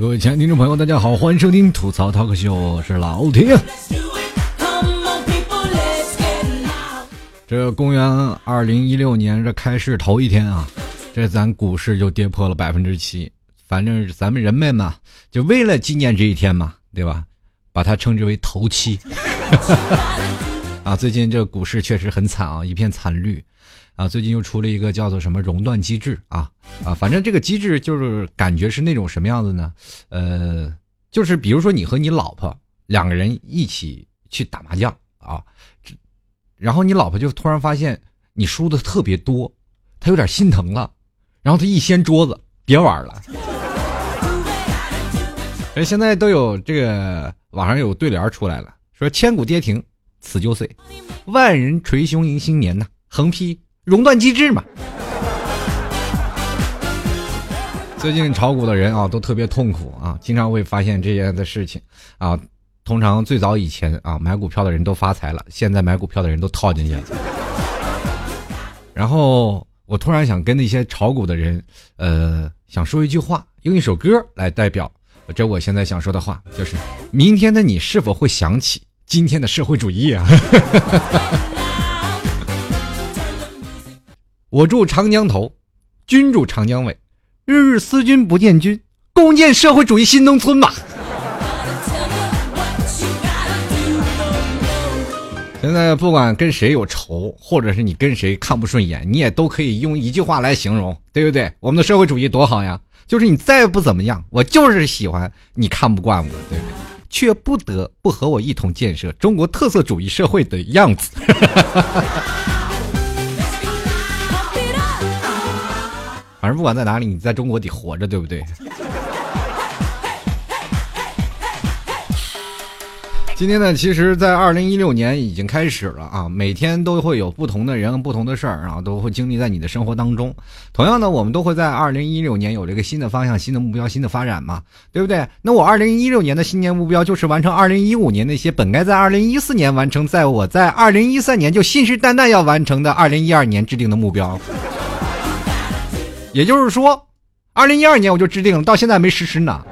各位亲爱的听众朋友，大家好，欢迎收听吐槽 talk 秀，我是老铁。这公元二零一六年这开市头一天啊，这咱股市就跌破了百分之七。反正咱们人们嘛，就为了纪念这一天嘛，对吧？把它称之为头七。啊，最近这股市确实很惨啊，一片惨绿。啊，最近又出了一个叫做什么熔断机制啊啊，反正这个机制就是感觉是那种什么样子呢？呃，就是比如说你和你老婆两个人一起去打麻将啊，然后你老婆就突然发现你输的特别多，她有点心疼了，然后她一掀桌子，别玩了。哎，现在都有这个网上有对联出来了，说千古跌停此就碎，万人捶胸迎新年呐，横批。熔断机制嘛，最近炒股的人啊都特别痛苦啊，经常会发现这样的事情啊。通常最早以前啊买股票的人都发财了，现在买股票的人都套进去了。然后我突然想跟那些炒股的人，呃，想说一句话，用一首歌来代表这我现在想说的话，就是明天的你是否会想起今天的社会主义啊？我住长江头，君住长江尾，日日思君不见君，共建社会主义新农村吧。现在不管跟谁有仇，或者是你跟谁看不顺眼，你也都可以用一句话来形容，对不对？我们的社会主义多好呀！就是你再不怎么样，我就是喜欢你看不惯我，对不对？却不得不和我一同建设中国特色主义社会的样子。反正不管在哪里，你在中国得活着，对不对？今天呢，其实，在二零一六年已经开始了啊，每天都会有不同的人、不同的事儿，然后都会经历在你的生活当中。同样呢，我们都会在二零一六年有这个新的方向、新的目标、新的发展嘛，对不对？那我二零一六年的新年目标就是完成二零一五年那些本该在二零一四年完成，在我在二零一三年就信誓旦旦要完成的二零一二年制定的目标。也就是说，二零一二年我就制定了，到现在没实施呢。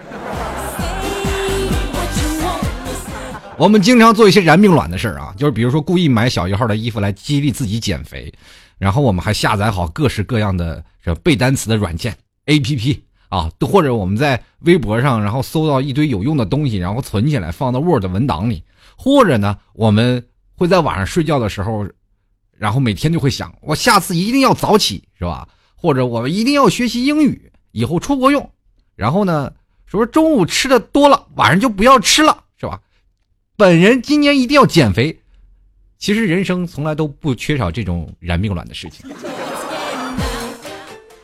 我们经常做一些燃并卵的事儿啊，就是比如说故意买小一号的衣服来激励自己减肥，然后我们还下载好各式各样的这背单词的软件 A P P 啊，或者我们在微博上然后搜到一堆有用的东西，然后存起来放到 Word 文档里，或者呢，我们会在晚上睡觉的时候，然后每天就会想，我下次一定要早起，是吧？或者我们一定要学习英语，以后出国用。然后呢，说中午吃的多了，晚上就不要吃了，是吧？本人今年一定要减肥。其实人生从来都不缺少这种燃命卵的事情，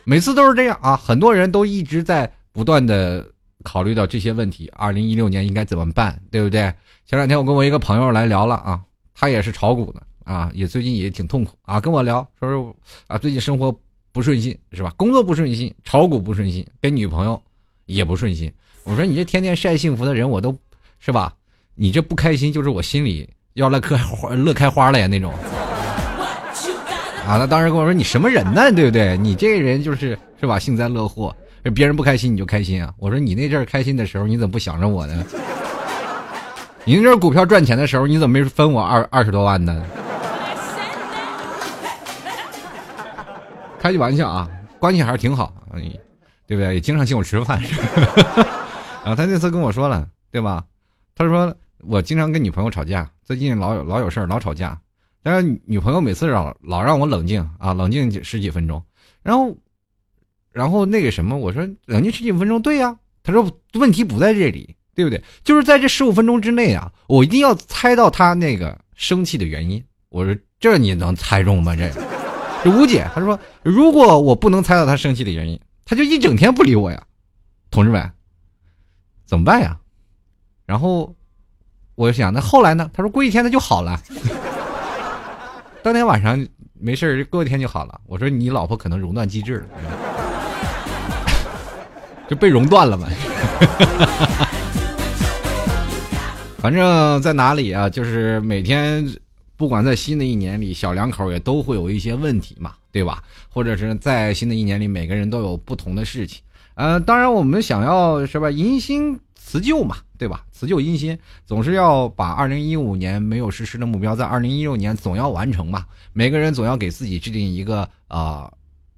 每次都是这样啊。很多人都一直在不断的考虑到这些问题。二零一六年应该怎么办，对不对？前两天我跟我一个朋友来聊了啊，他也是炒股的啊，也最近也挺痛苦啊，跟我聊说是啊，最近生活。不顺心是吧？工作不顺心，炒股不顺心，跟女朋友也不顺心。我说你这天天晒幸福的人，我都是吧？你这不开心，就是我心里要乐开花乐开花了呀那种。啊，他当时跟我说你什么人呢？对不对？你这个人就是是吧？幸灾乐祸，别人不开心你就开心啊？我说你那阵儿开心的时候，你怎么不想着我呢？你那阵儿股票赚钱的时候，你怎么没分我二二十多万呢？开句玩笑啊，关系还是挺好，对不对？也经常请我吃饭。然后他那次跟我说了，对吧？他说我经常跟女朋友吵架，最近老有老有事儿，老吵架。但是女朋友每次老老让我冷静啊，冷静十几分钟。然后，然后那个什么，我说冷静十几分钟，对呀。他说问题不在这里，对不对？就是在这十五分钟之内啊，我一定要猜到他那个生气的原因。我说这你能猜中吗？这？吴姐，她说：“如果我不能猜到她生气的原因，她就一整天不理我呀，同志们，怎么办呀？”然后我想，那后来呢？她说：“过一天她就好了。”当天晚上没事过一天就好了。我说：“你老婆可能熔断机制了，就被熔断了嘛。反正在哪里啊？就是每天。”不管在新的一年里，小两口也都会有一些问题嘛，对。吧？或者是在新的一年里，每个人都有不同的事情。呃，当然我们想要是吧，迎新辞旧嘛，对吧？辞旧迎新，总是要把二零一五年没有实施的目标，在二零一六年总要完成嘛。每个人总要给自己制定一个啊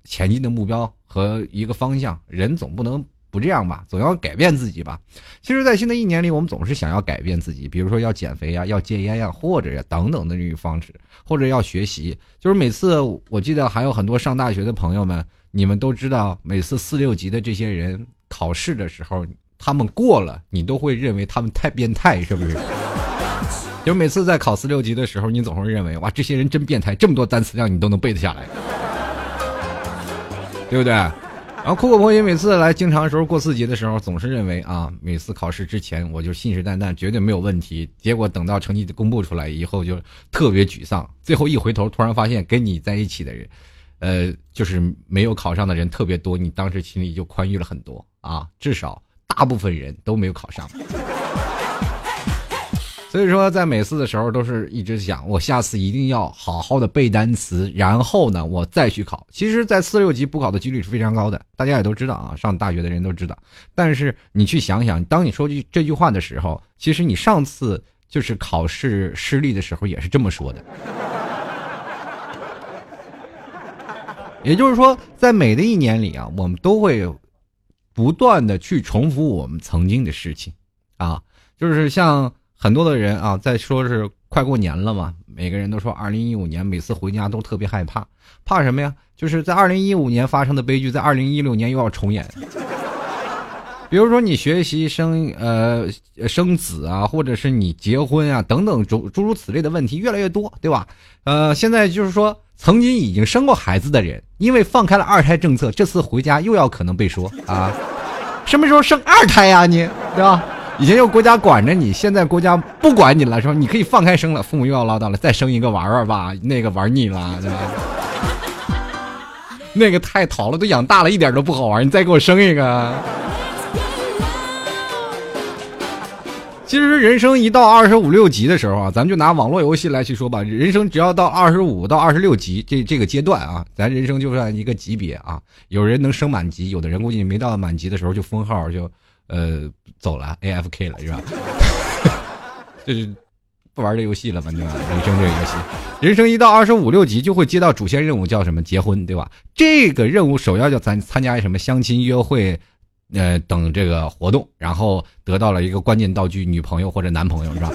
前进的目标和一个方向，人总不能。不这样吧，总要改变自己吧。其实，在新的一年里，我们总是想要改变自己，比如说要减肥呀，要戒烟呀，或者呀等等的这种方式，或者要学习。就是每次，我记得还有很多上大学的朋友们，你们都知道，每次四六级的这些人考试的时候，他们过了，你都会认为他们太变态，是不是？就每次在考四六级的时候，你总会认为，哇，这些人真变态，这么多单词量你都能背得下来，对不对？然后酷狗朋友每次来经常的时候过四级的时候，总是认为啊，每次考试之前我就信誓旦旦绝对没有问题。结果等到成绩公布出来以后，就特别沮丧。最后一回头，突然发现跟你在一起的人，呃，就是没有考上的人特别多。你当时心里就宽裕了很多啊，至少大部分人都没有考上。所以说，在每次的时候都是一直想，我下次一定要好好的背单词，然后呢，我再去考。其实，在四六级补考的几率是非常高的，大家也都知道啊，上大学的人都知道。但是你去想想，当你说句这句话的时候，其实你上次就是考试失利的时候也是这么说的。也就是说，在每的一年里啊，我们都会不断的去重复我们曾经的事情啊，就是像。很多的人啊，在说是快过年了嘛，每个人都说二零一五年每次回家都特别害怕，怕什么呀？就是在二零一五年发生的悲剧，在二零一六年又要重演。比如说你学习生呃生子啊，或者是你结婚啊等等诸诸如此类的问题越来越多，对吧？呃，现在就是说曾经已经生过孩子的人，因为放开了二胎政策，这次回家又要可能被说啊，什么时候生二胎呀你，对吧？以前有国家管着你，现在国家不管你了，是吧？你可以放开生了，父母又要唠叨了，再生一个玩玩吧，那个玩腻了，对吧？那个太淘了，都养大了一点都不好玩，你再给我生一个。其实人生一到二十五六级的时候啊，咱们就拿网络游戏来去说吧，人生只要到二十五到二十六级这这个阶段啊，咱人生就算一个级别啊。有人能升满级，有的人估计没到满级的时候就封号就。呃，走了，A F K 了是吧？就是不玩这游戏了吧？对吧？人生这游戏，人生一到二十五六级就会接到主线任务，叫什么？结婚，对吧？这个任务首要就咱参加什么相亲约会，呃，等这个活动，然后得到了一个关键道具，女朋友或者男朋友，是吧？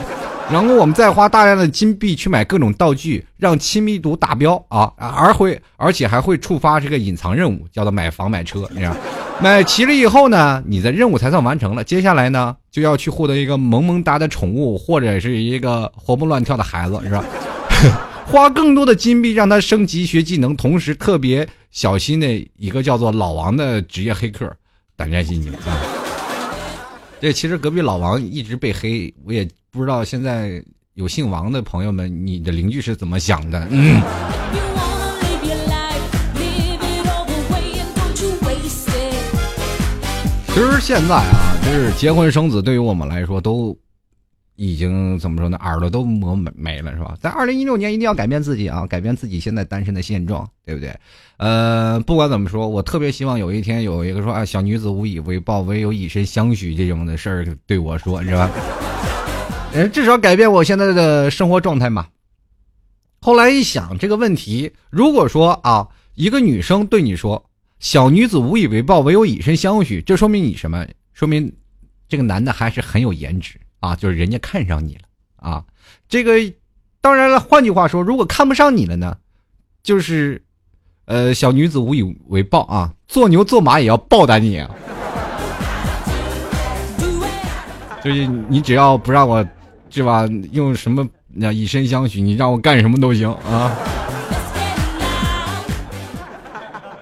然后我们再花大量的金币去买各种道具，让亲密度达标啊，而会而且还会触发这个隐藏任务，叫做买房买车，你知道。买齐了以后呢，你的任务才算完成了。接下来呢，就要去获得一个萌萌哒的宠物，或者是一个活蹦乱跳的孩子，是吧？花更多的金币让他升级学技能，同时特别小心的一个叫做老王的职业黑客，胆战心惊啊！这其实隔壁老王一直被黑，我也不知道现在有姓王的朋友们，你的邻居是怎么想的？其实现在啊，就是结婚生子，对于我们来说都已经怎么说呢？耳朵都磨没没了，是吧？在二零一六年一定要改变自己啊，改变自己现在单身的现状，对不对？呃，不管怎么说，我特别希望有一天有一个说啊，小女子无以为报，唯有以身相许这种的事儿对我说，你知道吧？呃，至少改变我现在的生活状态嘛。后来一想这个问题，如果说啊，一个女生对你说。小女子无以为报，唯有以身相许。这说明你什么？说明这个男的还是很有颜值啊，就是人家看上你了啊。这个当然了，换句话说，如果看不上你了呢，就是呃，小女子无以为报啊，做牛做马也要报答你啊。就是你只要不让我，是吧？用什么那以身相许，你让我干什么都行啊。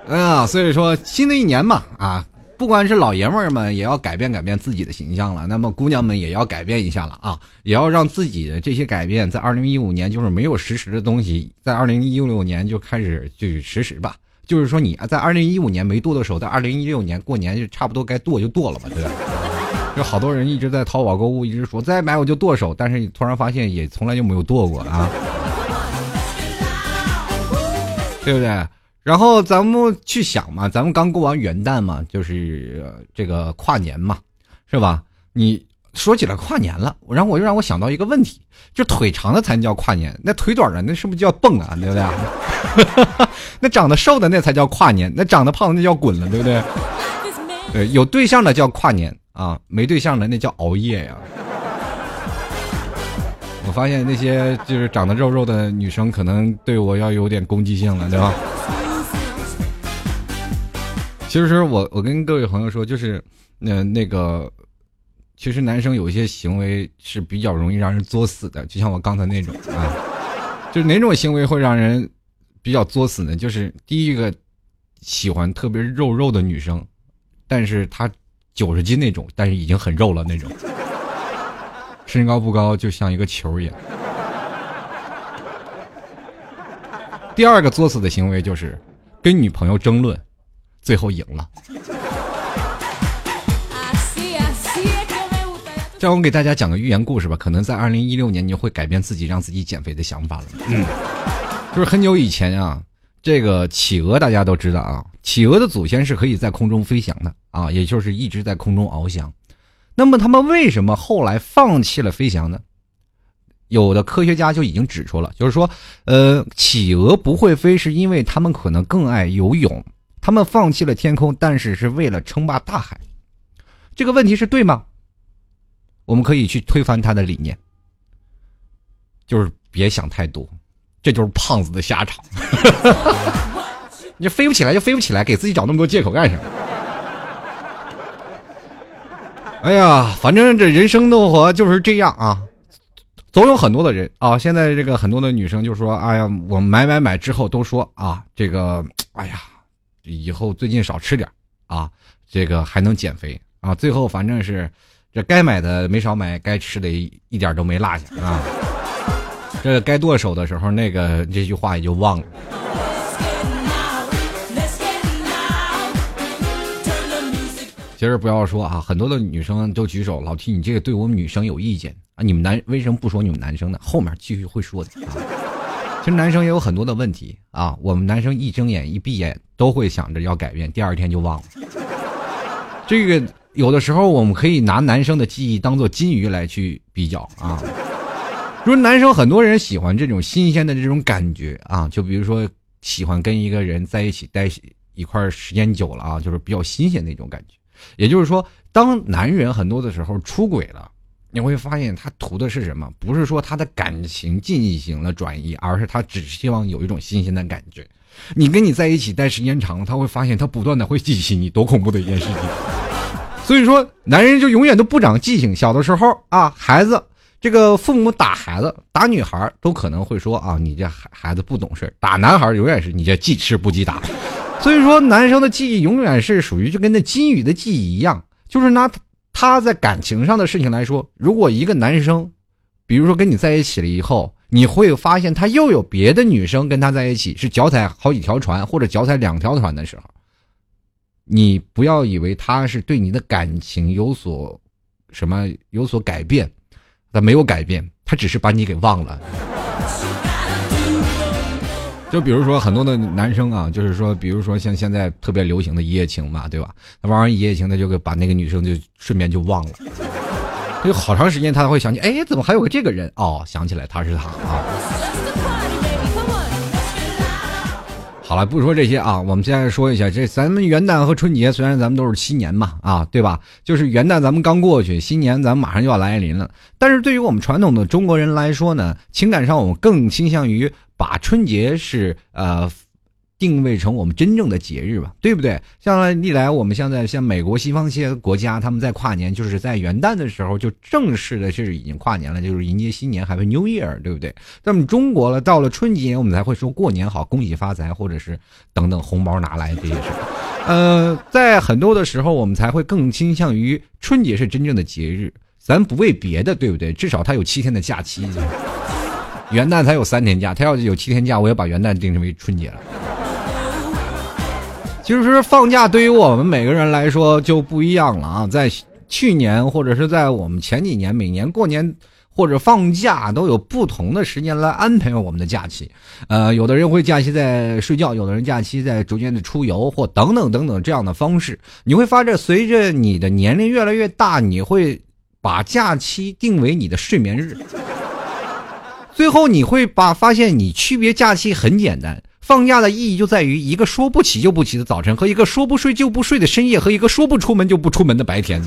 啊，所以说新的一年嘛，啊，不管是老爷们儿们也要改变改变自己的形象了，那么姑娘们也要改变一下了啊，也要让自己的这些改变在二零一五年就是没有实施的东西，在二零一六年就开始去实施吧。就是说你在二零一五年没剁的时候，在二零一六年过年就差不多该剁就剁了吧，对吧？有好多人一直在淘宝购物，一直说再买我就剁手，但是你突然发现也从来就没有剁过啊，对不对？然后咱们去想嘛，咱们刚过完元旦嘛，就是这个跨年嘛，是吧？你说起来跨年了，然后我又让我想到一个问题，就腿长的才叫跨年，那腿短的那是不是叫蹦啊？对不对？那长得瘦的那才叫跨年，那长得胖的那叫滚了，对不对？对，有对象的叫跨年啊，没对象的那叫熬夜呀。我发现那些就是长得肉肉的女生，可能对我要有点攻击性了，对吧？其实我我跟各位朋友说，就是那那个，其实男生有一些行为是比较容易让人作死的，就像我刚才那种啊，就是哪种行为会让人比较作死呢？就是第一个喜欢特别肉肉的女生，但是她九十斤那种，但是已经很肉了那种，身高不高，就像一个球一样。第二个作死的行为就是跟女朋友争论。最后赢了。这样，我给大家讲个寓言故事吧。可能在二零一六年，你就会改变自己让自己减肥的想法了。嗯，就是很久以前啊，这个企鹅大家都知道啊，企鹅的祖先是可以在空中飞翔的啊，也就是一直在空中翱翔。那么，他们为什么后来放弃了飞翔呢？有的科学家就已经指出了，就是说，呃，企鹅不会飞，是因为他们可能更爱游泳。他们放弃了天空，但是是为了称霸大海。这个问题是对吗？我们可以去推翻他的理念，就是别想太多，这就是胖子的下场。你飞不起来就飞不起来，给自己找那么多借口干什么？哎呀，反正这人生的活就是这样啊，总有很多的人啊。现在这个很多的女生就说：“哎呀，我买买买之后都说啊，这个，哎呀。”以后最近少吃点啊，这个还能减肥啊。最后反正是，这该买的没少买，该吃的一点都没落下啊。这该剁手的时候，那个这句话也就忘了。其实不要说啊，很多的女生都举手，老提你这个对我们女生有意见啊。你们男为什么不说你们男生呢？后面继续会说的啊。其实男生也有很多的问题啊，我们男生一睁眼一闭眼都会想着要改变，第二天就忘了。这个有的时候我们可以拿男生的记忆当做金鱼来去比较啊。说男生很多人喜欢这种新鲜的这种感觉啊，就比如说喜欢跟一个人在一起待一块时间久了啊，就是比较新鲜那种感觉。也就是说，当男人很多的时候出轨了。你会发现他图的是什么？不是说他的感情进行了转移，而是他只希望有一种新鲜的感觉。你跟你在一起待时间长了，他会发现他不断的会记起你，多恐怖的一件事情。所以说，男人就永远都不长记性。小的时候啊，孩子这个父母打孩子、打女孩都可能会说啊，你这孩孩子不懂事打男孩永远是你这记吃不记打。所以说，男生的记忆永远是属于就跟那金鱼的记忆一样，就是拿。他在感情上的事情来说，如果一个男生，比如说跟你在一起了以后，你会发现他又有别的女生跟他在一起，是脚踩好几条船或者脚踩两条船的时候，你不要以为他是对你的感情有所什么有所改变，他没有改变，他只是把你给忘了。就比如说很多的男生啊，就是说，比如说像现在特别流行的一夜情嘛，对吧？他玩完一夜情，他就给把那个女生就顺便就忘了，有好长时间他才会想起，哎，怎么还有个这个人？哦，想起来他是他啊。好了，不说这些啊，我们现在说一下，这咱们元旦和春节，虽然咱们都是新年嘛，啊，对吧？就是元旦咱们刚过去，新年咱们马上就要来临了。但是对于我们传统的中国人来说呢，情感上我们更倾向于。把春节是呃定位成我们真正的节日吧，对不对？像历来我们现在像美国西方一些国家，他们在跨年就是在元旦的时候就正式的是已经跨年了，就是迎接新年，还会 New Year，对不对？那么中国了，到了春节我们才会说过年好，恭喜发财，或者是等等红包拿来这些事。呃，在很多的时候我们才会更倾向于春节是真正的节日，咱不为别的，对不对？至少它有七天的假期。元旦才有三天假，他要是有七天假，我也把元旦定成为春节了。其实放假对于我们每个人来说就不一样了啊！在去年或者是在我们前几年，每年过年或者放假都有不同的时间来安排我们的假期。呃，有的人会假期在睡觉，有的人假期在逐渐的出游，或等等等等这样的方式。你会发现，随着你的年龄越来越大，你会把假期定为你的睡眠日。最后你会把发现，你区别假期很简单。放假的意义就在于一个说不起就不起的早晨，和一个说不睡就不睡的深夜，和一个说不出门就不出门的白天。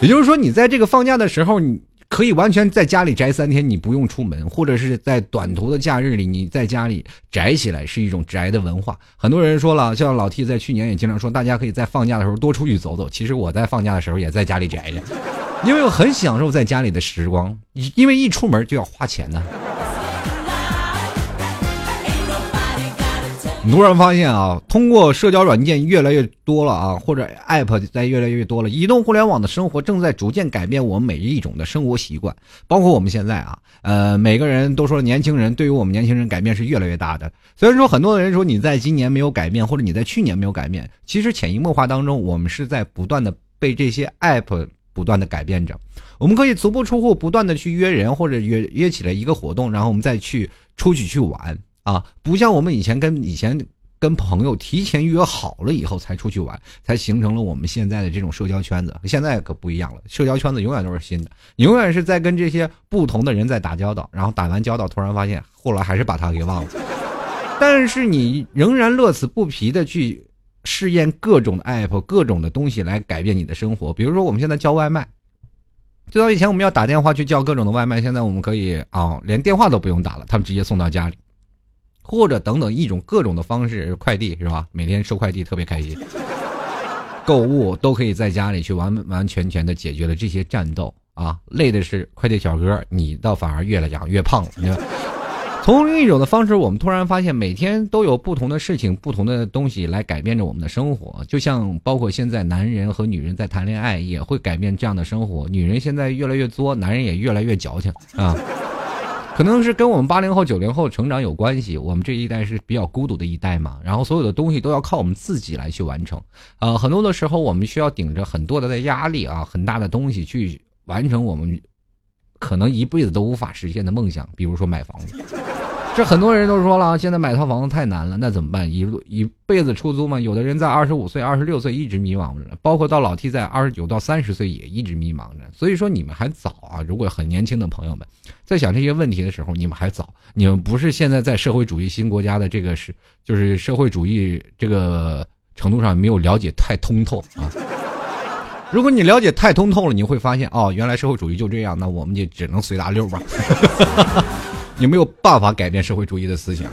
也就是说，你在这个放假的时候，你可以完全在家里宅三天，你不用出门；或者是在短途的假日里，你在家里宅起来，是一种宅的文化。很多人说了，像老 T 在去年也经常说，大家可以在放假的时候多出去走走。其实我在放假的时候也在家里宅着，因为我很享受在家里的时光，因为一出门就要花钱呢。突然发现啊，通过社交软件越来越多了啊，或者 App 在越来越多了，移动互联网的生活正在逐渐改变我们每一种的生活习惯，包括我们现在啊，呃，每个人都说年轻人对于我们年轻人改变是越来越大的。虽然说很多人说你在今年没有改变，或者你在去年没有改变，其实潜移默化当中，我们是在不断的被这些 App 不断的改变着。我们可以足不出户，不断的去约人，或者约约起来一个活动，然后我们再去出去去玩。啊，不像我们以前跟以前跟朋友提前约好了以后才出去玩，才形成了我们现在的这种社交圈子。现在可不一样了，社交圈子永远都是新的，永远是在跟这些不同的人在打交道，然后打完交道，突然发现后来还是把他给忘了。但是你仍然乐此不疲的去试验各种的 app，各种的东西来改变你的生活。比如说我们现在叫外卖，最早以前我们要打电话去叫各种的外卖，现在我们可以啊，连电话都不用打了，他们直接送到家里。或者等等一种各种的方式，快递是吧？每天收快递特别开心，购物都可以在家里去完完全全的解决了这些战斗啊！累的是快递小哥，你倒反而越来越越胖了。从另一种的方式，我们突然发现，每天都有不同的事情、不同的东西来改变着我们的生活。就像包括现在男人和女人在谈恋爱，也会改变这样的生活。女人现在越来越作，男人也越来越矫情啊。可能是跟我们八零后、九零后成长有关系，我们这一代是比较孤独的一代嘛，然后所有的东西都要靠我们自己来去完成，呃，很多的时候我们需要顶着很多的压力啊，很大的东西去完成我们可能一辈子都无法实现的梦想，比如说买房子。这很多人都说了，现在买套房子太难了，那怎么办？一路一辈子出租吗。有的人在二十五岁、二十六岁一直迷茫着，包括到老 T 在二十九到三十岁也一直迷茫着。所以说你们还早啊！如果很年轻的朋友们在想这些问题的时候，你们还早，你们不是现在在社会主义新国家的这个是，就是社会主义这个程度上没有了解太通透啊。如果你了解太通透了，你会发现哦，原来社会主义就这样，那我们就只能随大溜吧。你没有办法改变社会主义的思想，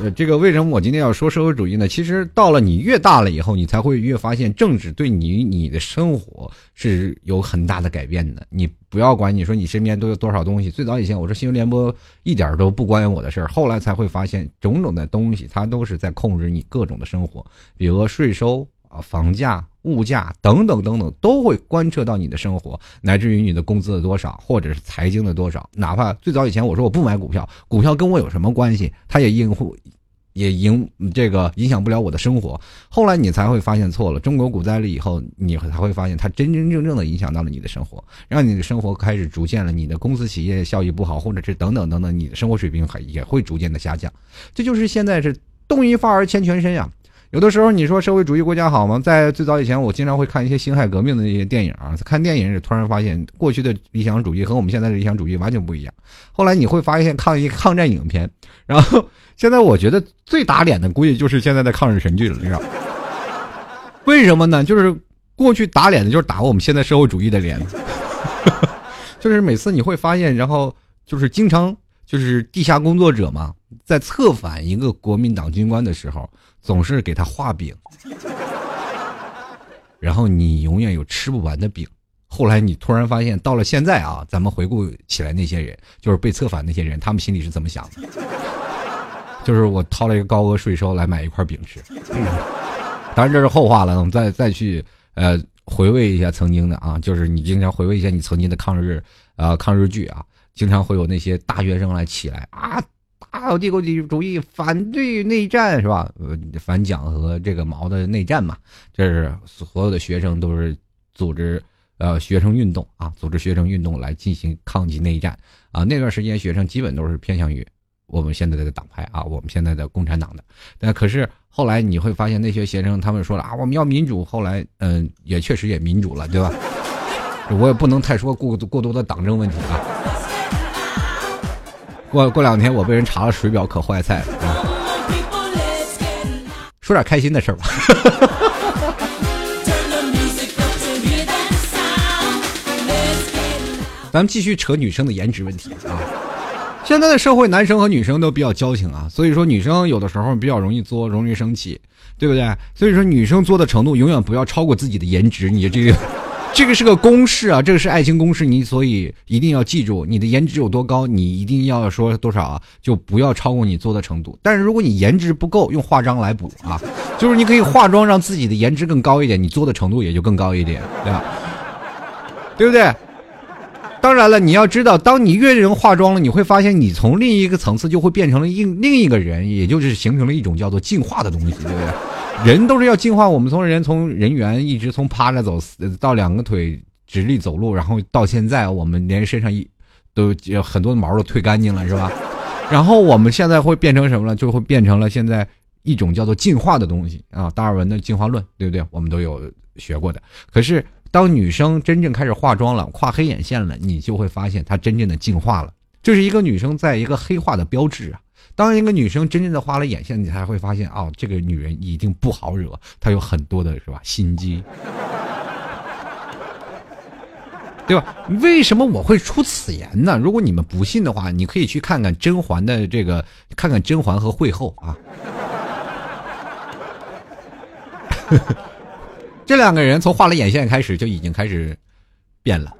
呃，这个为什么我今天要说社会主义呢？其实到了你越大了以后，你才会越发现政治对你你的生活是有很大的改变的。你不要管你说你身边都有多少东西。最早以前我说新闻联播一点都不关我的事儿，后来才会发现种种的东西它都是在控制你各种的生活，比如税收。啊，房价、物价等等等等，都会观测到你的生活，乃至于你的工资的多少，或者是财经的多少。哪怕最早以前我说我不买股票，股票跟我有什么关系？它也影也影这个影响不了我的生活。后来你才会发现错了。中国股灾了以后，你才会发现它真真正正的影响到了你的生活，让你的生活开始逐渐了，你的公司企业效益不好，或者是等等等等，你的生活水平还也会逐渐的下降。这就是现在是动一发而牵全身呀。有的时候你说社会主义国家好吗？在最早以前，我经常会看一些辛亥革命的那些电影啊。看电影时，突然发现过去的理想主义和我们现在的理想主义完全不一样。后来你会发现抗一抗战影片，然后现在我觉得最打脸的估计就是现在的抗日神剧了，你知道？为什么呢？就是过去打脸的就是打我们现在社会主义的脸，就是每次你会发现，然后就是经常就是地下工作者嘛，在策反一个国民党军官的时候。总是给他画饼，然后你永远有吃不完的饼。后来你突然发现，到了现在啊，咱们回顾起来那些人，就是被策反那些人，他们心里是怎么想的？就是我掏了一个高额税收来买一块饼吃。当然这是后话了，我们再再去呃回味一下曾经的啊，就是你经常回味一下你曾经的抗日啊抗日剧啊，经常会有那些大学生来起来啊。大帝国主义反对内战是吧？反蒋和这个毛的内战嘛，这是所有的学生都是组织呃学生运动啊，组织学生运动来进行抗击内战啊。那段时间学生基本都是偏向于我们现在的党派啊，我们现在的共产党的。但可是后来你会发现那些学生他们说了啊，我们要民主。后来嗯，也确实也民主了，对吧？我也不能太说过过多的党政问题啊。过过两天我被人查了水表可坏菜了啊。说点开心的事儿吧。咱们继续扯女生的颜值问题啊。现在的社会，男生和女生都比较矫情啊，所以说女生有的时候比较容易作，容易生气，对不对？所以说女生作的程度永远不要超过自己的颜值，你这个。这个是个公式啊，这个是爱情公式，你所以一定要记住，你的颜值有多高，你一定要说多少啊，就不要超过你做的程度。但是如果你颜值不够，用化妆来补啊，就是你可以化妆让自己的颜值更高一点，你做的程度也就更高一点，对吧？对不对？当然了，你要知道，当你越人化妆了，你会发现你从另一个层次就会变成了另另一个人，也就是形成了一种叫做进化的东西，对不对？人都是要进化，我们从人从人猿一直从趴着走到两个腿直立走路，然后到现在我们连身上一都很多毛都退干净了，是吧？然后我们现在会变成什么了？就会变成了现在一种叫做进化的东西啊，达尔文的进化论，对不对？我们都有学过的。可是当女生真正开始化妆了，画黑眼线了，你就会发现她真正的进化了。这是一个女生在一个黑化的标志啊。当一个女生真正的画了眼线，你才会发现哦，这个女人一定不好惹，她有很多的是吧心机，对吧？为什么我会出此言呢？如果你们不信的话，你可以去看看甄嬛的这个，看看甄嬛和惠后啊，这两个人从画了眼线开始就已经开始变了。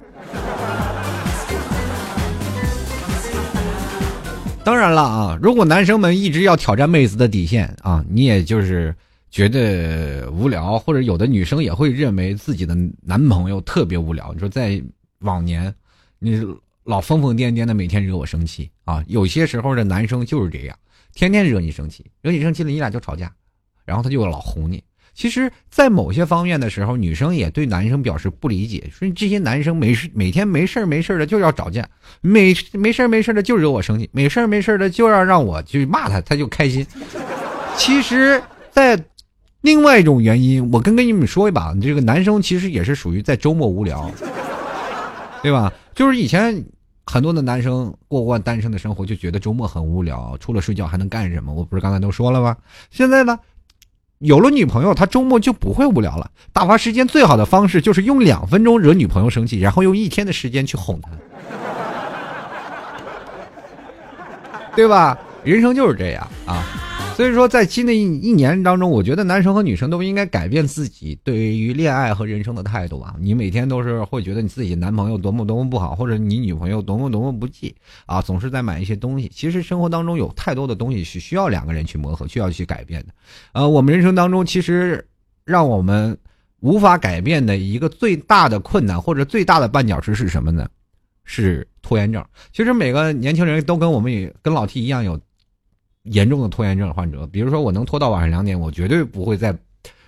当然了啊，如果男生们一直要挑战妹子的底线啊，你也就是觉得无聊，或者有的女生也会认为自己的男朋友特别无聊。你说在往年，你老疯疯癫癫的，每天惹我生气啊。有些时候的男生就是这样，天天惹你生气，惹你生气了，你俩就吵架，然后他就老哄你。其实，在某些方面的时候，女生也对男生表示不理解，说这些男生没事，每天没事没事的就要找架，没没事没事的就惹我生气，没事没事的就要让我去骂他，他就开心。其实，在另外一种原因，我跟跟你们说一把，这个男生其实也是属于在周末无聊，对吧？就是以前很多的男生过惯单身的生活，就觉得周末很无聊，除了睡觉还能干什么？我不是刚才都说了吗？现在呢？有了女朋友，他周末就不会无聊了。打发时间最好的方式就是用两分钟惹女朋友生气，然后用一天的时间去哄她，对吧？人生就是这样啊。所以说，在新的一一年当中，我觉得男生和女生都应该改变自己对于恋爱和人生的态度啊！你每天都是会觉得你自己男朋友多么多么不好，或者你女朋友多么多么不济啊，总是在买一些东西。其实生活当中有太多的东西是需要两个人去磨合，需要去改变的。呃，我们人生当中其实让我们无法改变的一个最大的困难或者最大的绊脚石是什么呢？是拖延症。其实每个年轻人都跟我们也跟老 T 一样有。严重的拖延症患者，比如说我能拖到晚上两点，我绝对不会在，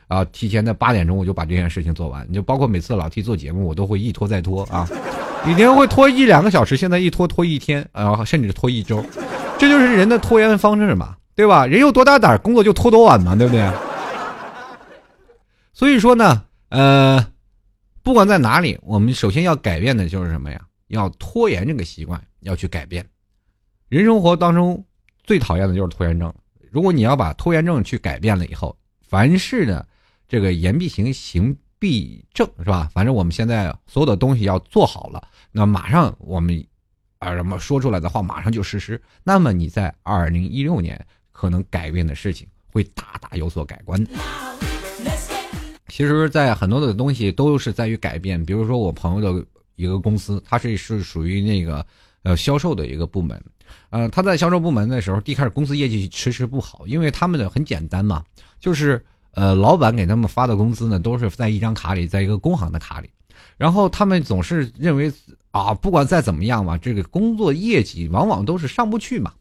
啊，提前在八点钟我就把这件事情做完。你就包括每次老 T 做节目，我都会一拖再拖啊，以前会拖一两个小时，现在一拖拖一天，啊，甚至拖一周，这就是人的拖延方式嘛，对吧？人有多大胆，工作就拖多晚嘛，对不对？所以说呢，呃，不管在哪里，我们首先要改变的就是什么呀？要拖延这个习惯，要去改变，人生活当中。最讨厌的就是拖延症。如果你要把拖延症去改变了以后，凡事呢，这个言必行，行必正，是吧？反正我们现在所有的东西要做好了，那马上我们啊什么说出来的话马上就实施。那么你在二零一六年可能改变的事情会大大有所改观。其实，在很多的东西都是在于改变。比如说，我朋友的一个公司，它是是属于那个呃销售的一个部门。呃，他在销售部门的时候，一开始公司业绩迟迟不好，因为他们的很简单嘛，就是呃，老板给他们发的工资呢，都是在一张卡里，在一个工行的卡里，然后他们总是认为啊，不管再怎么样嘛，这个工作业绩往往都是上不去嘛，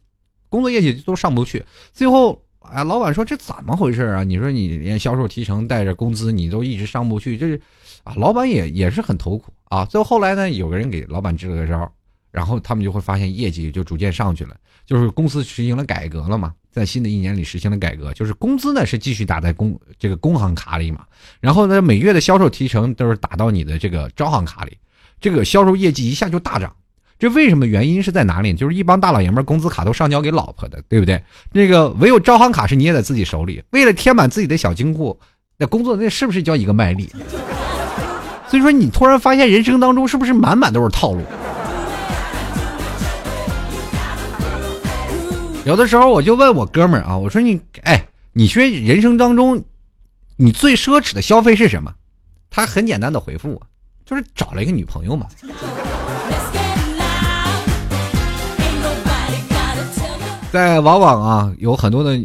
工作业绩都上不去，最后啊，老板说这怎么回事啊？你说你连销售提成带着工资你都一直上不去，这是啊，老板也也是很头苦啊。最后后来呢，有个人给老板支了个招，然后他们就会发现业绩就逐渐上去了，就是公司实行了改革了嘛，在新的一年里实行了改革，就是工资呢是继续打在工这个工行卡里嘛，然后呢每月的销售提成都是打到你的这个招行卡里，这个销售业绩一下就大涨。这为什么原因是在哪里？就是一帮大老爷们工资卡都上交给老婆的，对不对？那个唯有招行卡是捏在自己手里，为了填满自己的小金库，那工作那是不是叫一个卖力？所以说，你突然发现人生当中是不是满满都是套路？有的时候我就问我哥们儿啊，我说你哎，你说人生当中你最奢侈的消费是什么？他很简单的回复我，就是找了一个女朋友嘛。在往往啊，有很多的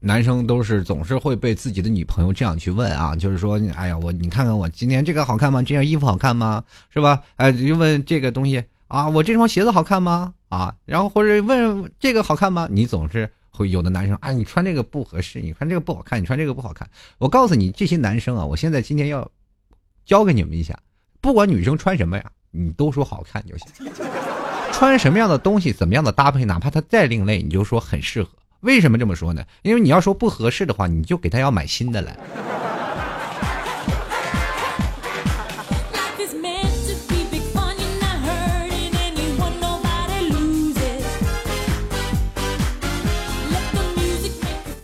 男生都是总是会被自己的女朋友这样去问啊，就是说，哎呀，我你看看我今天这个好看吗？这件衣服好看吗？是吧？哎，就问这个东西啊，我这双鞋子好看吗？啊，然后或者问这个好看吗？你总是会有的男生啊，你穿这个不合适，你穿这个不好看，你穿这个不好看。我告诉你，这些男生啊，我现在今天要教给你们一下，不管女生穿什么呀，你都说好看就行。穿什么样的东西，怎么样的搭配，哪怕它再另类，你就说很适合。为什么这么说呢？因为你要说不合适的话，你就给他要买新的来。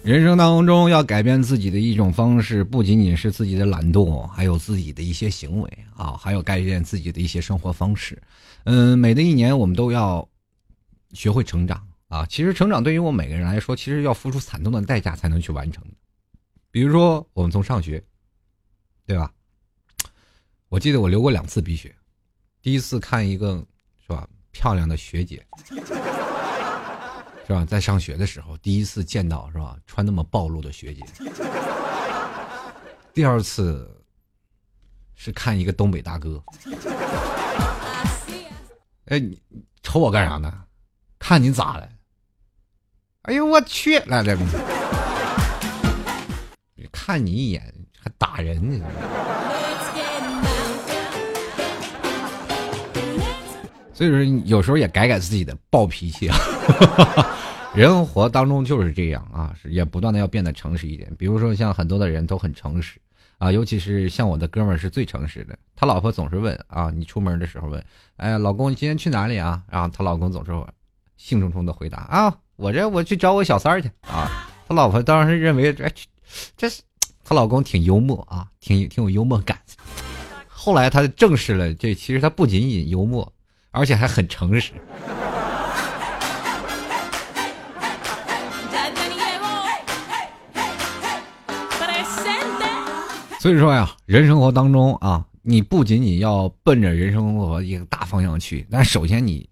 人生当中要改变自己的一种方式，不仅仅是自己的懒惰，还有自己的一些行为啊，还有改变自己的一些生活方式。嗯，每的一年我们都要学会成长啊。其实成长对于我们每个人来说，其实要付出惨痛的代价才能去完成比如说，我们从上学，对吧？我记得我流过两次鼻血，第一次看一个是吧漂亮的学姐。是吧？在上学的时候，第一次见到是吧？穿那么暴露的学姐。第二次是看一个东北大哥。哎，你瞅我干啥呢？看你咋了？哎呦我去！来来，看你一眼还打人呢。所以说，有时候也改改自己的暴脾气啊。哈 人活当中就是这样啊，也不断的要变得诚实一点。比如说，像很多的人都很诚实啊，尤其是像我的哥们儿是最诚实的。他老婆总是问啊，你出门的时候问，哎，老公，你今天去哪里啊？然后他老公总是兴冲冲的回答啊，我这我去找我小三儿去啊。他老婆当时认为，哎，这是他老公挺幽默啊，挺挺有幽默感。后来他证实了，这其实他不仅仅幽默。而且还很诚实。所以说呀，人生活当中啊，你不仅仅要奔着人生活一个大方向去，那首先你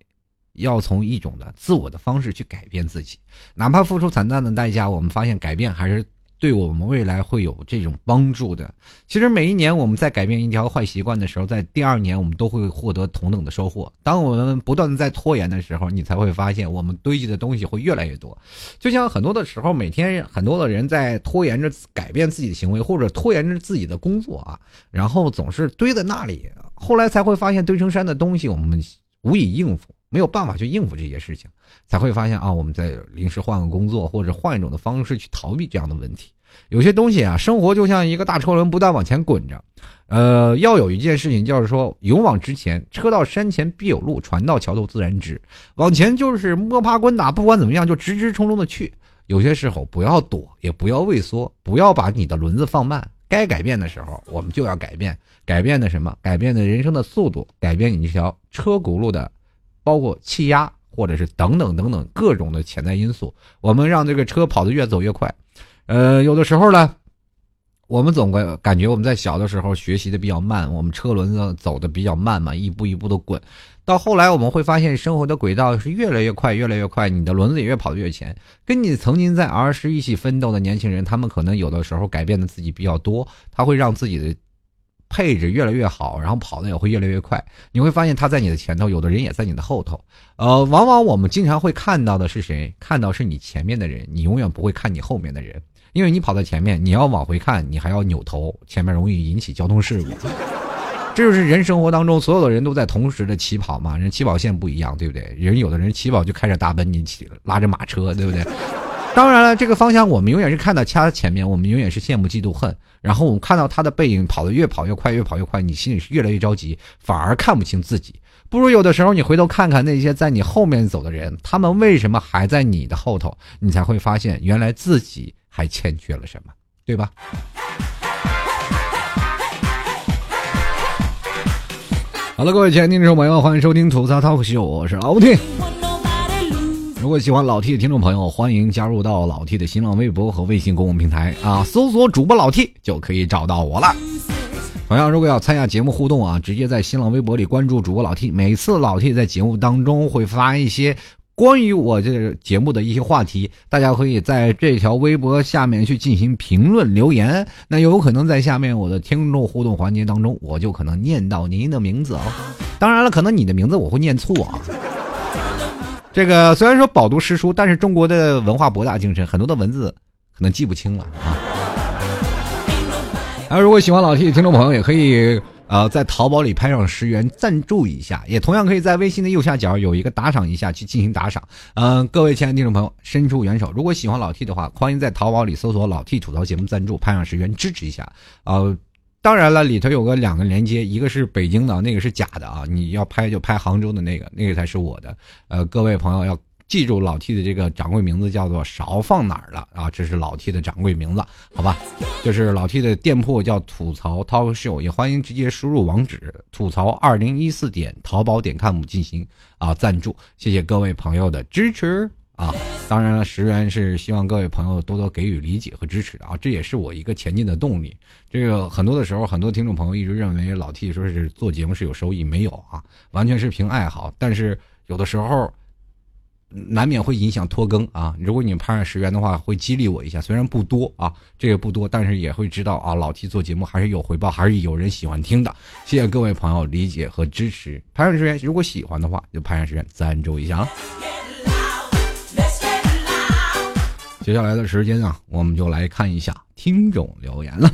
要从一种的自我的方式去改变自己，哪怕付出惨淡的代价，我们发现改变还是。对我们未来会有这种帮助的。其实每一年我们在改变一条坏习惯的时候，在第二年我们都会获得同等的收获。当我们不断的在拖延的时候，你才会发现我们堆积的东西会越来越多。就像很多的时候，每天很多的人在拖延着改变自己的行为，或者拖延着自己的工作啊，然后总是堆在那里，后来才会发现堆成山的东西我们无以应付，没有办法去应付这些事情。才会发现啊，我们在临时换个工作，或者换一种的方式去逃避这样的问题。有些东西啊，生活就像一个大车轮，不断往前滚着。呃，要有一件事情，就是说勇往直前。车到山前必有路，船到桥头自然直。往前就是摸爬滚打，不管怎么样，就直直冲冲的去。有些时候不要躲，也不要畏缩，不要把你的轮子放慢。该改变的时候，我们就要改变。改变的什么？改变的人生的速度，改变你这条车轱辘的，包括气压。或者是等等等等各种的潜在因素，我们让这个车跑得越走越快。呃，有的时候呢，我们总感感觉我们在小的时候学习的比较慢，我们车轮子走的比较慢嘛，一步一步的滚。到后来我们会发现，生活的轨道是越来越快，越来越快，你的轮子也越跑得越前。跟你曾经在儿时一起奋斗的年轻人，他们可能有的时候改变的自己比较多，他会让自己的。配置越来越好，然后跑的也会越来越快。你会发现他在你的前头，有的人也在你的后头。呃，往往我们经常会看到的是谁？看到是你前面的人，你永远不会看你后面的人，因为你跑在前面，你要往回看，你还要扭头，前面容易引起交通事故。这就是人生活当中所有的人都在同时的起跑嘛，人起跑线不一样，对不对？人有的人起跑就开着大奔，你起拉着马车，对不对？当然了，这个方向我们永远是看到他前面，我们永远是羡慕嫉妒恨。然后我们看到他的背影跑得越跑越快，越跑越快，你心里是越来越着急，反而看不清自己。不如有的时候你回头看看那些在你后面走的人，他们为什么还在你的后头？你才会发现原来自己还欠缺了什么，对吧？好了，各位亲爱的听众朋友，欢迎收听吐槽 talk 秀，我是老 T。如果喜欢老 T 的听众朋友，欢迎加入到老 T 的新浪微博和微信公共平台啊，搜索主播老 T 就可以找到我了。同样，如果要参加节目互动啊，直接在新浪微博里关注主播老 T，每次老 T 在节目当中会发一些关于我这节目的一些话题，大家可以在这条微博下面去进行评论留言。那有可能在下面我的听众互动环节当中，我就可能念到您的名字哦。当然了，可能你的名字我会念错啊。这个虽然说饱读诗书，但是中国的文化博大精深，很多的文字可能记不清了啊。啊，如果喜欢老 T 的听众朋友，也可以呃在淘宝里拍上十元赞助一下，也同样可以在微信的右下角有一个打赏一下去进行打赏。嗯，各位亲爱的听众朋友，伸出援手。如果喜欢老 T 的话，欢迎在淘宝里搜索“老 T 吐槽节目赞助”，拍上十元支持一下。呃。当然了，里头有个两个连接，一个是北京的，那个是假的啊！你要拍就拍杭州的那个，那个才是我的。呃，各位朋友要记住老 T 的这个掌柜名字叫做勺放哪儿了啊？这是老 T 的掌柜名字，好吧？就是老 T 的店铺叫吐槽 talk show，也欢迎直接输入网址吐槽二零一四点淘宝点 com 进行啊赞助，谢谢各位朋友的支持。啊，当然了，十元是希望各位朋友多多给予理解和支持的啊，这也是我一个前进的动力。这个很多的时候，很多听众朋友一直认为老 T 说是做节目是有收益，没有啊，完全是凭爱好。但是有的时候难免会影响拖更啊。如果你拍上十元的话，会激励我一下，虽然不多啊，这个不多，但是也会知道啊，老 T 做节目还是有回报，还是有人喜欢听的。谢谢各位朋友理解和支持，拍上十元，如果喜欢的话，就拍上十元赞助一下啊。接下来的时间啊，我们就来看一下听众留言了。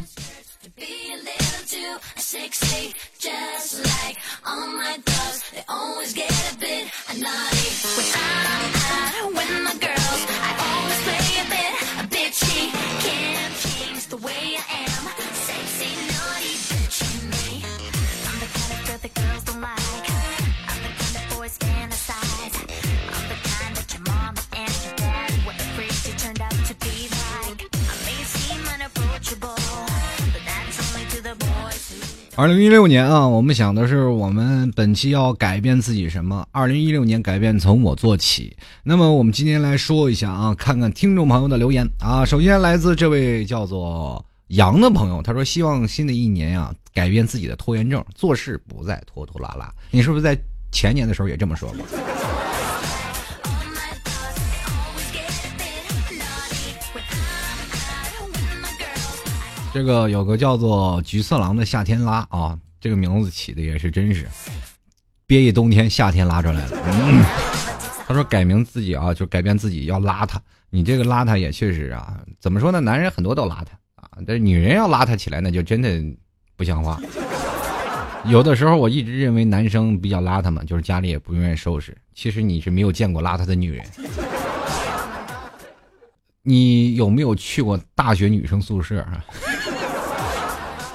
二零一六年啊，我们想的是我们本期要改变自己什么？二零一六年改变从我做起。那么我们今天来说一下啊，看看听众朋友的留言啊。首先来自这位叫做杨的朋友，他说希望新的一年啊，改变自己的拖延症，做事不再拖拖拉拉。你是不是在前年的时候也这么说过？这个有个叫做橘色狼的夏天拉啊，这个名字起的也是真是，憋一冬天夏天拉出来了。他说改名自己啊，就改变自己要邋遢。你这个邋遢也确实啊，怎么说呢？男人很多都邋遢啊，但是女人要邋遢起来，那就真的不像话。有的时候我一直认为男生比较邋遢嘛，就是家里也不愿意收拾。其实你是没有见过邋遢的女人。你有没有去过大学女生宿舍啊？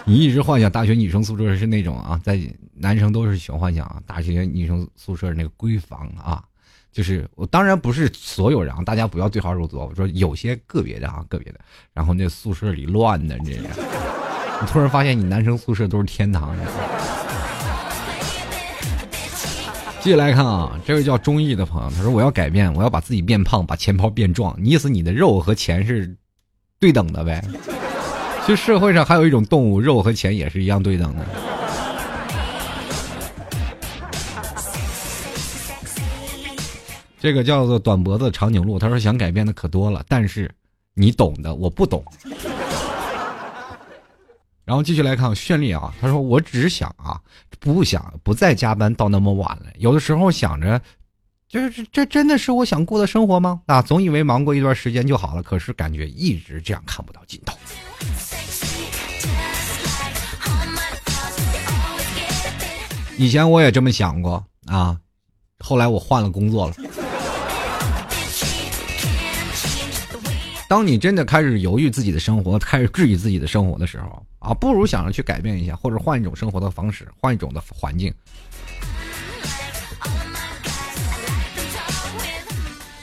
你一直幻想大学女生宿舍是那种啊，在男生都是喜欢幻想啊，大学女生宿舍那个闺房啊，就是我当然不是所有人，大家不要对号入座。我说有些个别的啊，个别的，然后那宿舍里乱的，这你突然发现你男生宿舍都是天堂。继续来看啊，这位叫中意的朋友，他说我要改变，我要把自己变胖，把钱包变壮。你意思你的肉和钱是对等的呗？其实社会上还有一种动物，肉和钱也是一样对等的。这个叫做短脖子长颈鹿，他说想改变的可多了，但是你懂的，我不懂。然后继续来看绚丽啊，他说我只想啊，不想不再加班到那么晚了。有的时候想着，就是这这真的是我想过的生活吗？啊，总以为忙过一段时间就好了，可是感觉一直这样看不到尽头。以前我也这么想过啊，后来我换了工作了。当你真的开始犹豫自己的生活，开始质疑自己的生活的时候啊，不如想着去改变一下，或者换一种生活的方式，换一种的环境。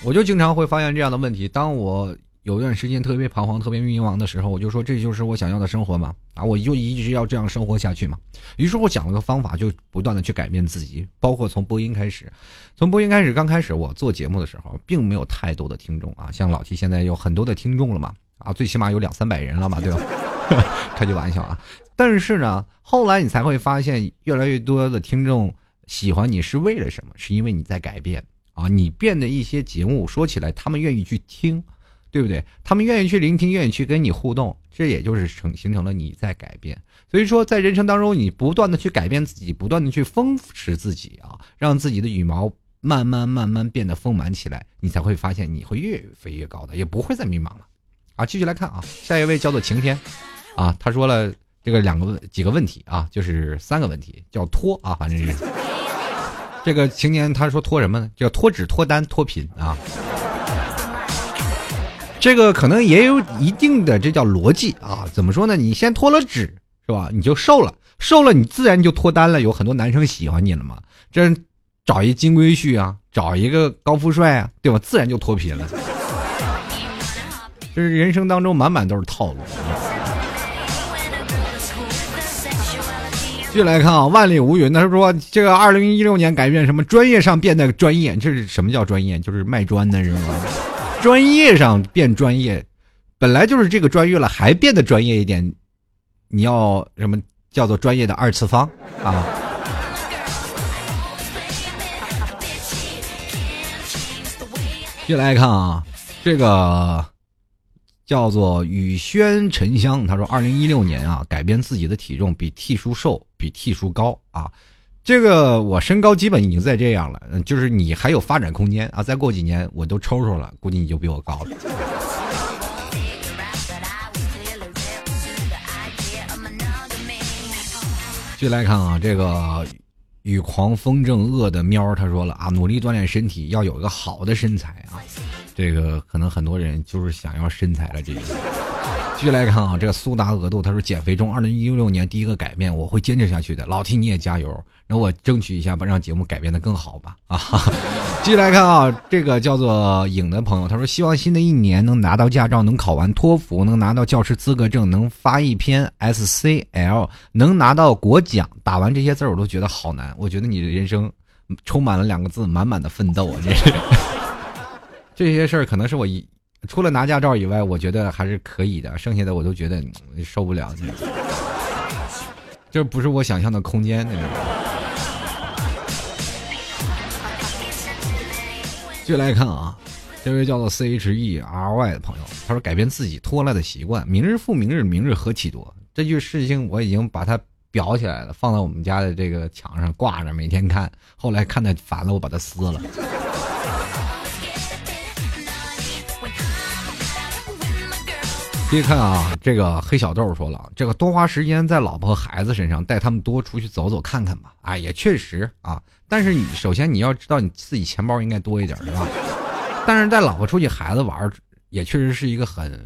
我就经常会发现这样的问题。当我有一段时间特别彷徨、特别迷茫的时候，我就说这就是我想要的生活嘛啊，我就一直要这样生活下去嘛。于是我讲了个方法，就不断的去改变自己，包括从播音开始。从播音开始，刚开始我做节目的时候，并没有太多的听众啊，像老 T 现在有很多的听众了嘛，啊，最起码有两三百人了嘛，对吧？开句玩笑啊。但是呢，后来你才会发现，越来越多的听众喜欢你是为了什么？是因为你在改变啊，你变的一些节目，说起来他们愿意去听，对不对？他们愿意去聆听，愿意去跟你互动，这也就是成形成了你在改变。所以说，在人生当中，你不断的去改变自己，不断的去丰实自己啊，让自己的羽毛慢慢慢慢变得丰满起来，你才会发现你会越飞越高的，也不会再迷茫了。啊，继续来看啊，下一位叫做晴天，啊，他说了这个两个问几个问题啊，就是三个问题，叫脱啊，反正是这个青年他说脱什么呢？叫脱脂、脱单、脱贫啊。这个可能也有一定的这叫逻辑啊，怎么说呢？你先脱了脂。是吧？你就瘦了，瘦了，你自然就脱单了。有很多男生喜欢你了嘛？这找一金龟婿啊，找一个高富帅啊，对吧？自然就脱贫了。这是人生当中满满都是套路。继续来看啊，万里无云。他说：“这个二零一六年改变什么？专业上变得专业。这是什么叫专业？就是卖砖的人？专业上变专业，本来就是这个专业了，还变得专业一点。”你要什么叫做专业的二次方啊？继续来看啊，这个叫做雨轩沉香，他说二零一六年啊，改变自己的体重比 T 叔瘦，比 T 叔高啊。这个我身高基本已经在这样了，就是你还有发展空间啊。再过几年我都抽抽了，估计你就比我高了。继续来看啊，这个与狂风正恶的喵，他说了啊，努力锻炼身体，要有一个好的身材啊。这个可能很多人就是想要身材了，这个。继续来看啊，这个苏打额度，他说减肥中，二零一六年第一个改变，我会坚持下去的。老 T 你也加油，让我争取一下，吧，让节目改变的更好吧。啊，继续来看啊，这个叫做影的朋友，他说希望新的一年能拿到驾照，能考完托福，能拿到教师资格证，能发一篇 SCL，能拿到国奖。打完这些字儿，我都觉得好难。我觉得你的人生充满了两个字，满满的奋斗啊！这是 这些事儿，可能是我一。除了拿驾照以外，我觉得还是可以的。剩下的我都觉得受不了，这不是我想象的空间。继续来看啊，这位叫做 C H E R Y 的朋友，他说改变自己拖拉的习惯，明日复明日，明日何其多。这句事情我已经把它裱起来了，放在我们家的这个墙上挂着，每天看。后来看的烦了，我把它撕了。别看啊，这个黑小豆说了，这个多花时间在老婆和孩子身上，带他们多出去走走看看吧。哎，也确实啊，但是你首先你要知道你自己钱包应该多一点，对吧？但是带老婆出去、孩子玩，也确实是一个很。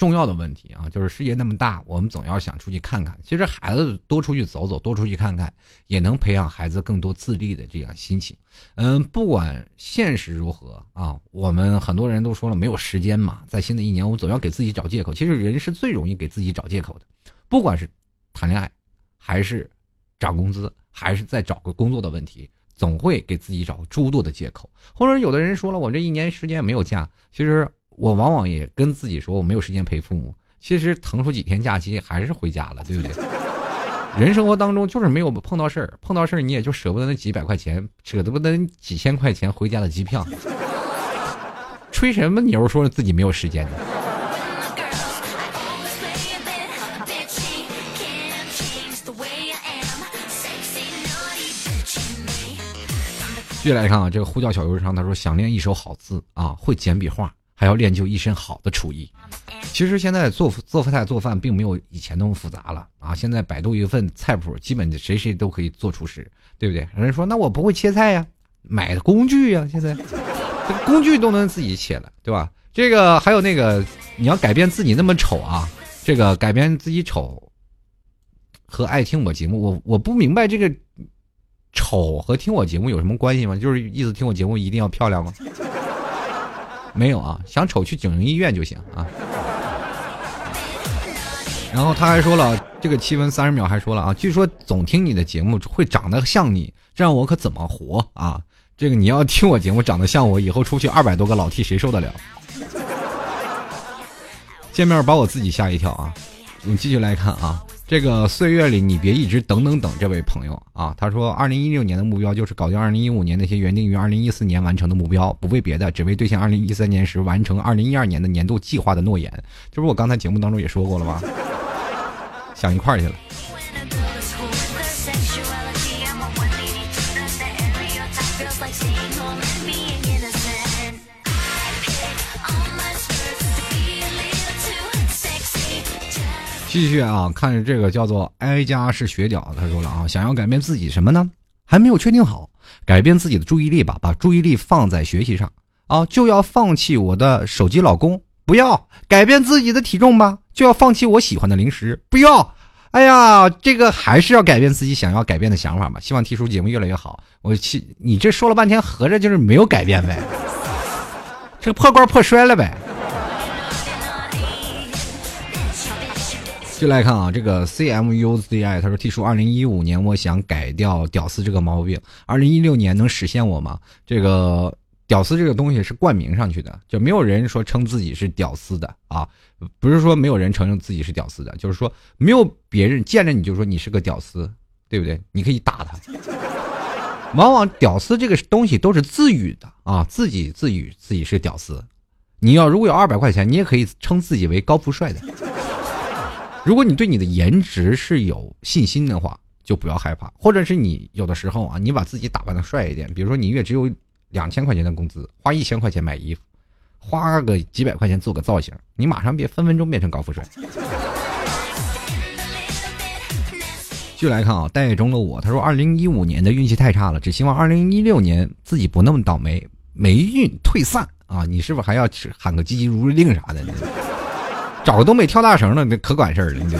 重要的问题啊，就是世界那么大，我们总要想出去看看。其实孩子多出去走走，多出去看看，也能培养孩子更多自立的这样心情。嗯，不管现实如何啊，我们很多人都说了没有时间嘛，在新的一年，我们总要给自己找借口。其实人是最容易给自己找借口的，不管是谈恋爱，还是涨工资，还是再找个工作的问题，总会给自己找诸多的借口。或者有的人说了，我这一年时间没有假，其实。我往往也跟自己说我没有时间陪父母。其实腾出几天假期还是回家了对不对？人生活当中就是没有碰到事儿碰到事儿你也就舍不得那几百块钱舍得不得那几千块钱回家的机票。吹什么牛说自己没有时间呢？据来看啊这个呼叫小忧商他说想练一手好字啊会简笔画。还要练就一身好的厨艺。其实现在做做菜做饭并没有以前那么复杂了啊！现在百度一份菜谱，基本谁谁都可以做厨师，对不对？有人说那我不会切菜呀，买的工具呀，现在这工具都能自己切了，对吧？这个还有那个你要改变自己那么丑啊，这个改变自己丑和爱听我节目，我我不明白这个丑和听我节目有什么关系吗？就是意思听我节目一定要漂亮吗？没有啊，想丑去整形医院就行啊。然后他还说了，这个七分三十秒还说了啊，据说总听你的节目会长得像你，这样我可怎么活啊？这个你要听我节目长得像我，以后出去二百多个老 T 谁受得了？见面把我自己吓一跳啊！我们继续来看啊。这个岁月里，你别一直等等等。这位朋友啊，他说，二零一六年的目标就是搞定二零一五年那些原定于二零一四年完成的目标，不为别的，只为兑现二零一三年时完成二零一二年的年度计划的诺言。这不我刚才节目当中也说过了吗？想一块儿去了。继续啊，看着这个叫做“哀家是学屌”，他说了啊，想要改变自己什么呢？还没有确定好，改变自己的注意力吧，把注意力放在学习上啊，就要放弃我的手机老公，不要改变自己的体重吧，就要放弃我喜欢的零食，不要。哎呀，这个还是要改变自己想要改变的想法吧。希望提出节目越来越好。我去，你这说了半天，合着就是没有改变呗？这个破罐破摔了呗？就来看啊，这个 C M U Z I，他说提出二零一五年我想改掉屌丝这个毛病，二零一六年能实现我吗？这个屌丝这个东西是冠名上去的，就没有人说称自己是屌丝的啊，不是说没有人承认自己是屌丝的，就是说没有别人见着你就说你是个屌丝，对不对？你可以打他。往往屌丝这个东西都是自语的啊，自己自语自己是屌丝。你要如果有二百块钱，你也可以称自己为高富帅的。如果你对你的颜值是有信心的话，就不要害怕；或者是你有的时候啊，你把自己打扮的帅一点，比如说你月只有两千块钱的工资，花一千块钱买衣服，花个几百块钱做个造型，你马上别分分钟变成高富帅。继续来看啊，待中的我，他说二零一五年的运气太差了，只希望二零一六年自己不那么倒霉，霉运退散啊！你是不是还要喊个急急如律令啥的？找个东北跳大绳的，那可管事儿了。你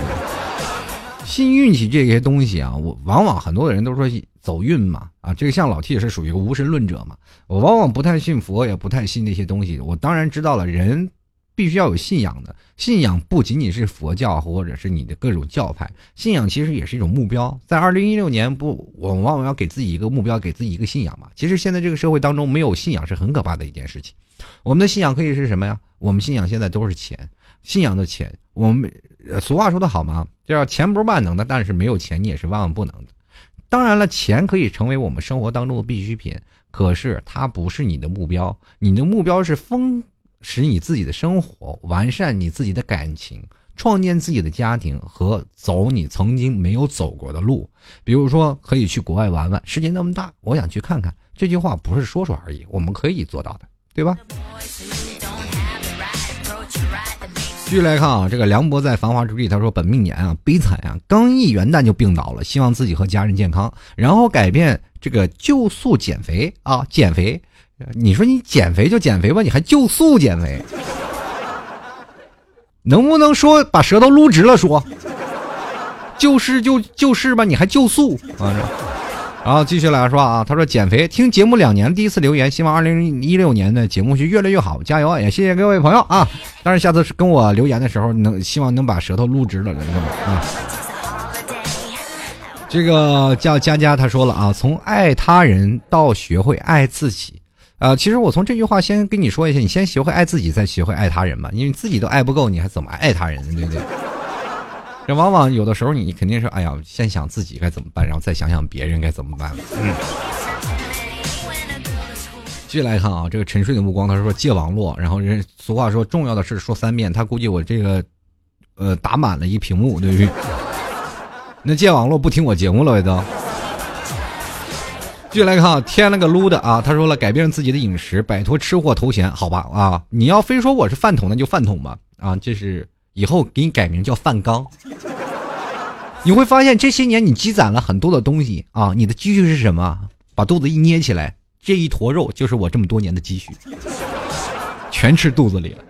信运气这些东西啊，我往往很多的人都说走运嘛，啊，这个像老 T 也是属于无神论者嘛。我往往不太信佛，也不太信那些东西。我当然知道了，人必须要有信仰的。信仰不仅仅是佛教或者是你的各种教派，信仰其实也是一种目标。在二零一六年，不，我往往要给自己一个目标，给自己一个信仰嘛。其实现在这个社会当中，没有信仰是很可怕的一件事情。我们的信仰可以是什么呀？我们信仰现在都是钱。信仰的钱，我们俗话说的好嘛，叫钱不是万能的，但是没有钱你也是万万不能的。当然了，钱可以成为我们生活当中的必需品，可是它不是你的目标。你的目标是丰实你自己的生活，完善你自己的感情，创建自己的家庭和走你曾经没有走过的路。比如说，可以去国外玩玩，世界那么大，我想去看看。这句话不是说说而已，我们可以做到的，对吧？继续来看啊，这个梁博在繁华之地，他说本命年啊悲惨啊，刚一元旦就病倒了，希望自己和家人健康，然后改变这个就速减肥啊，减肥，你说你减肥就减肥吧，你还就速减肥，能不能说把舌头撸直了说，就是就就是吧，你还就速啊？然后继续来说啊，他说减肥听节目两年，第一次留言，希望二零一六年的节目是越来越好，加油啊！也谢谢各位朋友啊！当然下次跟我留言的时候，能希望能把舌头撸直了，知道吗？啊，这个叫佳佳，他说了啊，从爱他人到学会爱自己，啊，其实我从这句话先跟你说一下，你先学会爱自己，再学会爱他人嘛，因为自己都爱不够，你还怎么爱他人？对不对？这往往有的时候，你肯定是哎呀，先想自己该怎么办，然后再想想别人该怎么办。嗯。继续来看啊，这个沉睡的目光，他说戒网络，然后人俗话说重要的事说三遍，他估计我这个呃打满了一屏幕，对不对？那戒网络不听我节目了，都。继续来看啊，添了个撸的啊，他说了改变自己的饮食，摆脱吃货头衔，好吧啊，你要非说我是饭桶，那就饭桶吧啊，这是以后给你改名叫饭缸。你会发现这些年你积攒了很多的东西啊，你的积蓄是什么？把肚子一捏起来，这一坨肉就是我这么多年的积蓄，全吃肚子里了，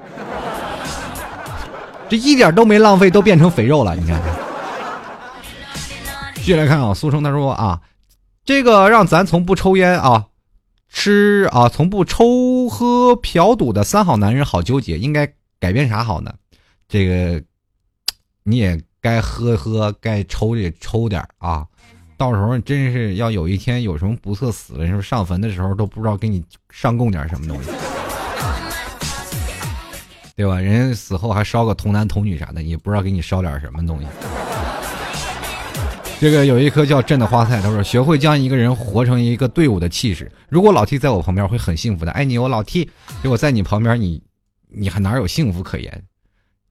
这一点都没浪费，都变成肥肉了，你看。继续来看啊，苏生他说啊，这个让咱从不抽烟啊，吃啊，从不抽喝嫖赌的三好男人好纠结，应该改变啥好呢？这个你也该喝喝，该抽也抽点啊，到时候真是要有一天有什么不测死了，是不上坟的时候都不知道给你上供点什么东西，对吧？人家死后还烧个童男童女啥的，也不知道给你烧点什么东西。这个有一颗叫朕的花菜，他说：“学会将一个人活成一个队伍的气势。如果老 T 在我旁边，会很幸福的。爱你，我老 T。如果在你旁边，你你还哪有幸福可言？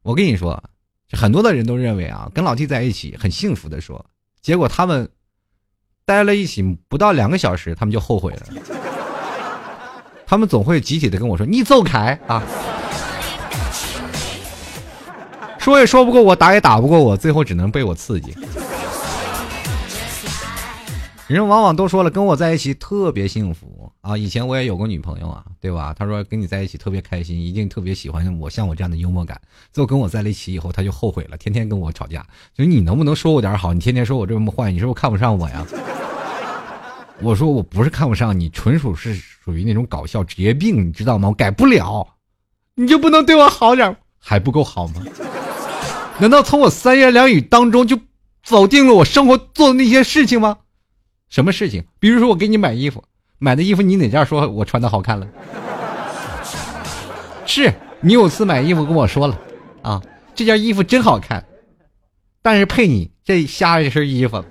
我跟你说，很多的人都认为啊，跟老弟在一起很幸福的说，结果他们待了一起不到两个小时，他们就后悔了。他们总会集体的跟我说：‘你走开啊！’说也说不过我，打也打不过我，最后只能被我刺激。”人往往都说了，跟我在一起特别幸福啊！以前我也有过女朋友啊，对吧？他说跟你在一起特别开心，一定特别喜欢我，像我这样的幽默感。最后跟我在了一起以后，他就后悔了，天天跟我吵架。就是你能不能说我点好？你天天说我这么坏，你是不是看不上我呀？我说我不是看不上你，纯属是属于那种搞笑职业病，你知道吗？我改不了，你就不能对我好点？还不够好吗？难道从我三言两语当中就否定了我生活做的那些事情吗？什么事情？比如说我给你买衣服，买的衣服你哪件说我穿的好看了？是你有次买衣服跟我说了，啊，这件衣服真好看，但是配你这瞎一身衣服。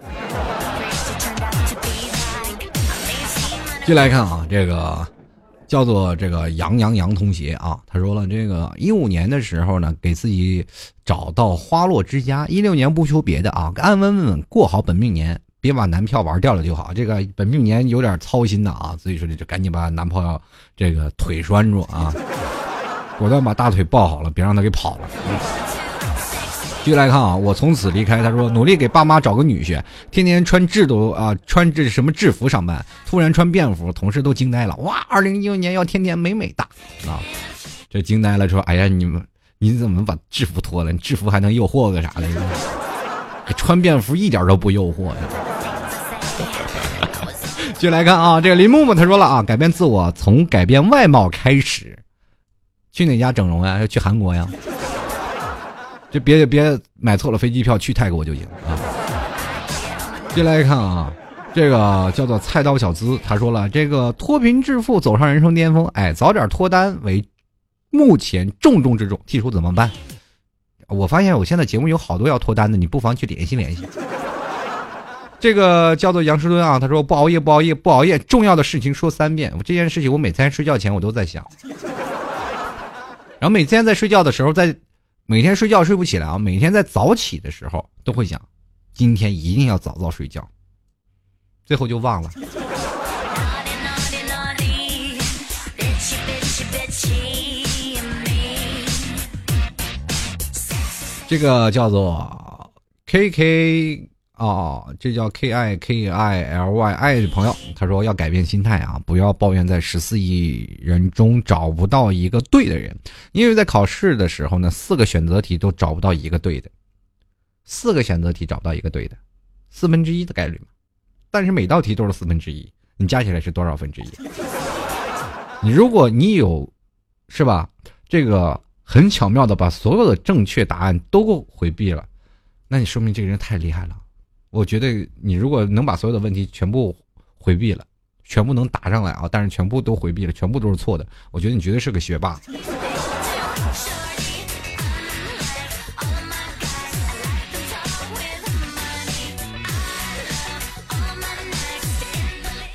进来看啊，这个叫做这个杨洋洋同学啊，他说了，这个一五年的时候呢，给自己找到花落之家，一六年不求别的啊，安安稳稳过好本命年。别把男票玩掉了就好。这个本命年有点操心的啊，所以说就赶紧把男朋友这个腿拴住啊，果断把大腿抱好了，别让他给跑了。继续来看啊，我从此离开。他说努力给爸妈找个女婿，天天穿制度啊，穿这什么制服上班，突然穿便服，同事都惊呆了。哇，二零一六年要天天美美哒啊！这惊呆了，说哎呀，你们你怎么把制服脱了？你制服还能诱惑个啥来着？穿便服一点都不诱惑呀！继续来看啊，这个林木木他说了啊，改变自我从改变外貌开始。去哪家整容呀？要去韩国呀？就别别买错了飞机票去泰国就行啊！接来看啊，这个叫做菜刀小资，他说了，这个脱贫致富走上人生巅峰，哎，早点脱单为目前重中之重，提出怎么办？我发现我现在节目有好多要脱单的，你不妨去联系联系。这个叫做杨世敦啊，他说不熬夜不熬夜不熬夜，重要的事情说三遍。这件事情我每天睡觉前我都在想，然后每天在睡觉的时候，在每天睡觉睡不起来啊，每天在早起的时候都会想，今天一定要早早睡觉，最后就忘了。这个叫做 K K 哦，这叫 K I K I L Y I 的朋友，他说要改变心态啊，不要抱怨在十四亿人中找不到一个对的人，因为在考试的时候呢，四个选择题都找不到一个对的，四个选择题找不到一个对的，四分之一的概率嘛，但是每道题都是四分之一，你加起来是多少分之一？你如果你有，是吧？这个。很巧妙的把所有的正确答案都回避了，那你说明这个人太厉害了。我觉得你如果能把所有的问题全部回避了，全部能答上来啊，但是全部都回避了，全部都是错的，我觉得你绝对是个学霸。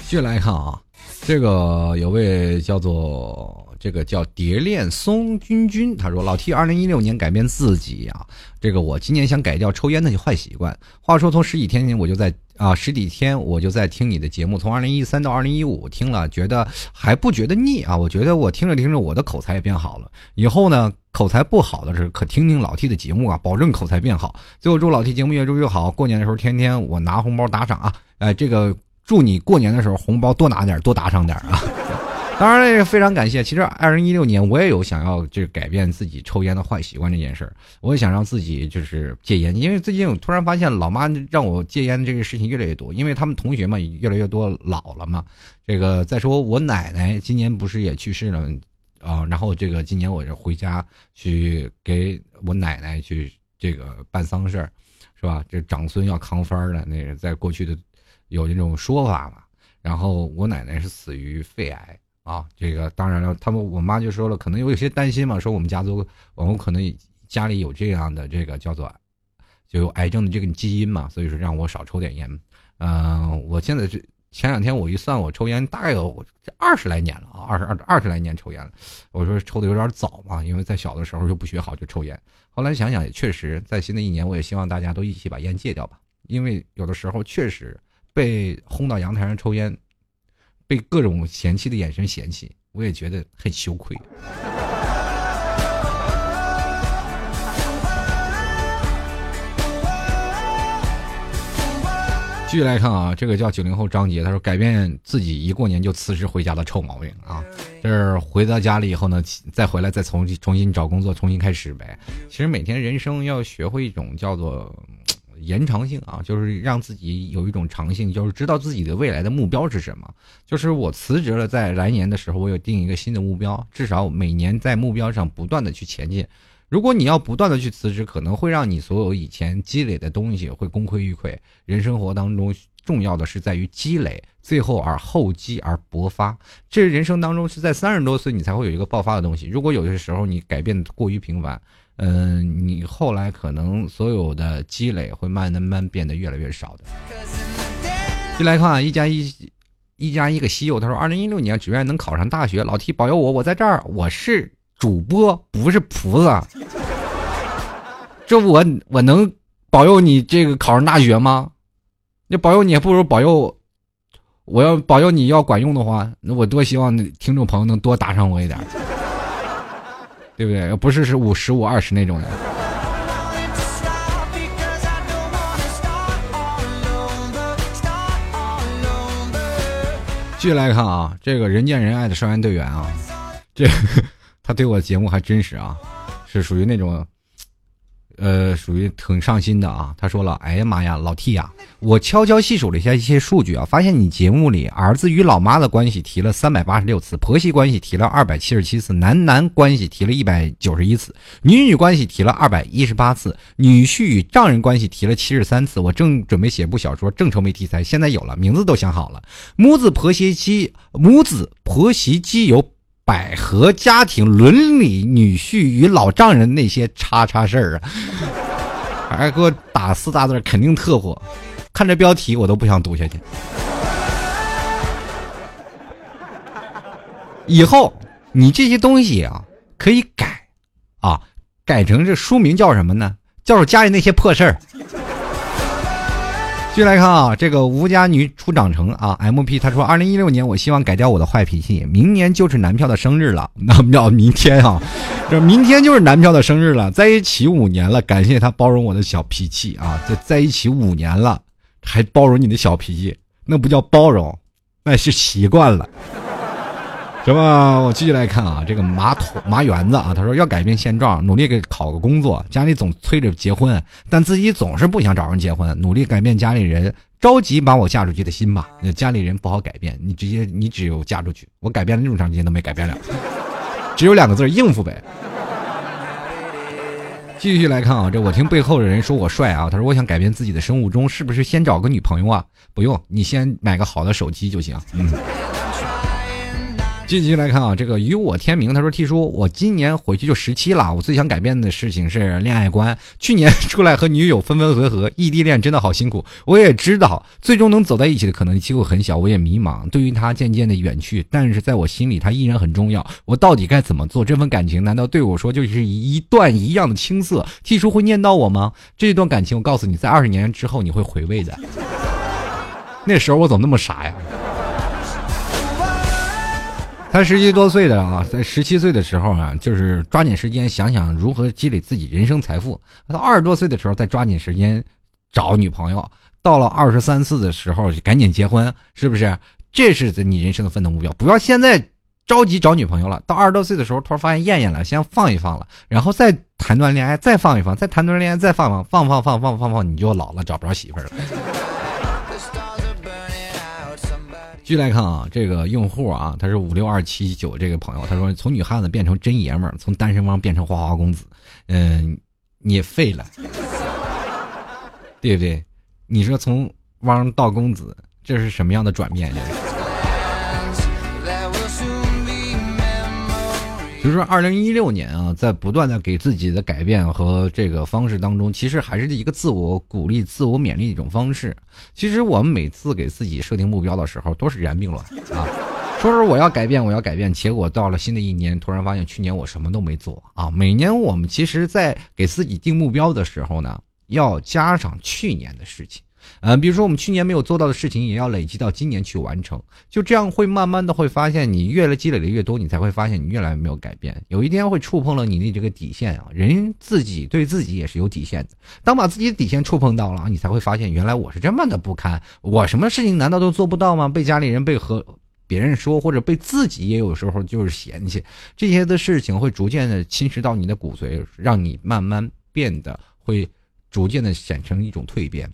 继续来看啊，这个有位叫做。这个叫蝶恋松君君，他说：“老 T，二零一六年改变自己啊，这个我今年想改掉抽烟的坏习惯。话说从十几天前我就在啊，十几天我就在听你的节目，从二零一三到二零一五听了，觉得还不觉得腻啊。我觉得我听着听着，我的口才也变好了。以后呢，口才不好的时候可听听老 T 的节目啊，保证口才变好。最后祝老 T 节目越做越好，过年的时候天天我拿红包打赏啊。哎，这个祝你过年的时候红包多拿点，多打赏点啊。当然也非常感谢。其实二零一六年我也有想要就是改变自己抽烟的坏习惯这件事儿，我也想让自己就是戒烟。因为最近我突然发现老妈让我戒烟这个事情越来越多，因为他们同学嘛越来越多老了嘛。这个再说我奶奶今年不是也去世了啊？然后这个今年我就回家去给我奶奶去这个办丧事儿，是吧？这长孙要扛幡儿的那个，在过去的有这种说法嘛。然后我奶奶是死于肺癌。啊，这个当然了，他们我妈就说了，可能有有些担心嘛，说我们家族，我们可能家里有这样的这个叫做，就有癌症的这个基因嘛，所以说让我少抽点烟。嗯，我现在这前两天我一算，我抽烟大概有二十来年了啊，二十二二十来年抽烟了。我说抽的有点早嘛，因为在小的时候就不学好就抽烟。后来想想也确实，在新的一年，我也希望大家都一起把烟戒掉吧，因为有的时候确实被轰到阳台上抽烟。被各种嫌弃的眼神嫌弃，我也觉得很羞愧。继续来看啊，这个叫九零后张杰，他说改变自己一过年就辞职回家的臭毛病啊，就是回到家里以后呢，再回来再重重新找工作，重新开始呗。其实每天人生要学会一种叫做。延长性啊，就是让自己有一种长性，就是知道自己的未来的目标是什么。就是我辞职了，在来年的时候，我有定一个新的目标，至少每年在目标上不断的去前进。如果你要不断的去辞职，可能会让你所有以前积累的东西会功亏一篑。人生活当中重要的是在于积累，最后而厚积而薄发。这人生当中是在三十多岁你才会有一个爆发的东西。如果有些时候你改变过于频繁。嗯，你后来可能所有的积累会慢慢慢变得越来越少的。进来看，一加一，一加一个西柚，他说，二零一六年只愿能考上大学，老 T 保佑我，我在这儿，我是主播，不是菩萨。这我我能保佑你这个考上大学吗？那保佑你还，不如保佑我要保佑你要管用的话，那我多希望听众朋友能多打赏我一点。对不对？不是是五十五二十那种的。继续来看啊，这个人见人爱的少先队员啊，这 他对我的节目还真实啊，是属于那种。呃，属于挺上心的啊。他说了：“哎呀妈呀，老 T 呀，我悄悄细数了一下一些数据啊，发现你节目里儿子与老妈的关系提了三百八十六次，婆媳关系提了二百七十七次，男男关系提了一百九十一次，女女关系提了二百一十八次，女婿与丈人关系提了七十三次。我正准备写部小说，正愁没题材，现在有了，名字都想好了，母子婆媳妻母子婆媳基友。”百合家庭伦理女婿与老丈人那些叉叉事儿啊，还给我打四大字，肯定特火。看这标题我都不想读下去。以后你这些东西啊，可以改啊，改成这书名叫什么呢？叫做家里那些破事儿。继续来看啊，这个吴家女初长成啊，M P 他说，二零一六年我希望改掉我的坏脾气，明年就是男票的生日了，那叫明天啊，这明天就是男票的生日了，在一起五年了，感谢他包容我的小脾气啊，在在一起五年了，还包容你的小脾气，那不叫包容，那是习惯了。什么？我继续来看啊，这个马桶马园子啊，他说要改变现状，努力给考个工作。家里总催着结婚，但自己总是不想找人结婚，努力改变家里人着急把我嫁出去的心吧。家里人不好改变，你直接你只有嫁出去。我改变了那么长时间都没改变了，只有两个字应付呗。继续来看啊，这我听背后的人说我帅啊，他说我想改变自己的生物钟，是不是先找个女朋友啊？不用，你先买个好的手机就行。嗯。继续来看啊，这个与我天明，他说：“T 叔，我今年回去就十七了，我最想改变的事情是恋爱观。去年出来和女友分分合合，异地恋真的好辛苦。我也知道，最终能走在一起的可能机会很小，我也迷茫。对于他渐渐的远去，但是在我心里他依然很重要。我到底该怎么做？这份感情难道对我说就是一段一样的青涩？T 叔会念叨我吗？这段感情，我告诉你，在二十年之后你会回味的。”那时候我怎么那么傻呀？他十七多岁的啊，在十七岁的时候啊，就是抓紧时间想想如何积累自己人生财富。到二十多岁的时候，再抓紧时间找女朋友。到了二十三四的时候，就赶紧结婚，是不是？这是你人生的奋斗目标。不要现在着急找女朋友了。到二十多岁的时候，突然发现厌厌了，先放一放了，然后再谈段恋爱，再放一放，再谈段恋爱，再放放放放放放放放，你就老了，找不着媳妇了。据来看啊，这个用户啊，他是五六二七九这个朋友，他说从女汉子变成真爷们儿，从单身汪变成花花公子，嗯，你废了，对不对？你说从汪到公子，这是什么样的转变？这是。就是说，二零一六年啊，在不断的给自己的改变和这个方式当中，其实还是一个自我鼓励、自我勉励的一种方式。其实我们每次给自己设定目标的时候，都是然并卵啊，说是我要改变，我要改变，结果到了新的一年，突然发现去年我什么都没做啊。每年我们其实，在给自己定目标的时候呢，要加上去年的事情。嗯，比如说我们去年没有做到的事情，也要累积到今年去完成。就这样会慢慢的会发现，你越来积累的越多，你才会发现你越来越没有改变。有一天会触碰了你的这个底线啊！人自己对自己也是有底线的。当把自己的底线触碰到了，你才会发现原来我是这么的不堪。我什么事情难道都做不到吗？被家里人被和别人说，或者被自己也有时候就是嫌弃，这些的事情会逐渐的侵蚀到你的骨髓，让你慢慢变得会逐渐的显成一种蜕变。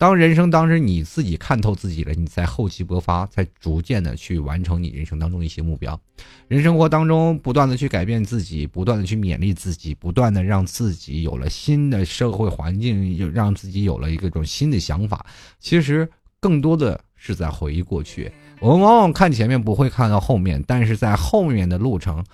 当人生当时你自己看透自己了，你在厚积薄发，才逐渐的去完成你人生当中的一些目标。人生活当中不断的去改变自己，不断的去勉励自己，不断的让自己有了新的社会环境，又让自己有了一个种新的想法。其实更多的是在回忆过去。我们往往看前面不会看到后面，但是在后面的路程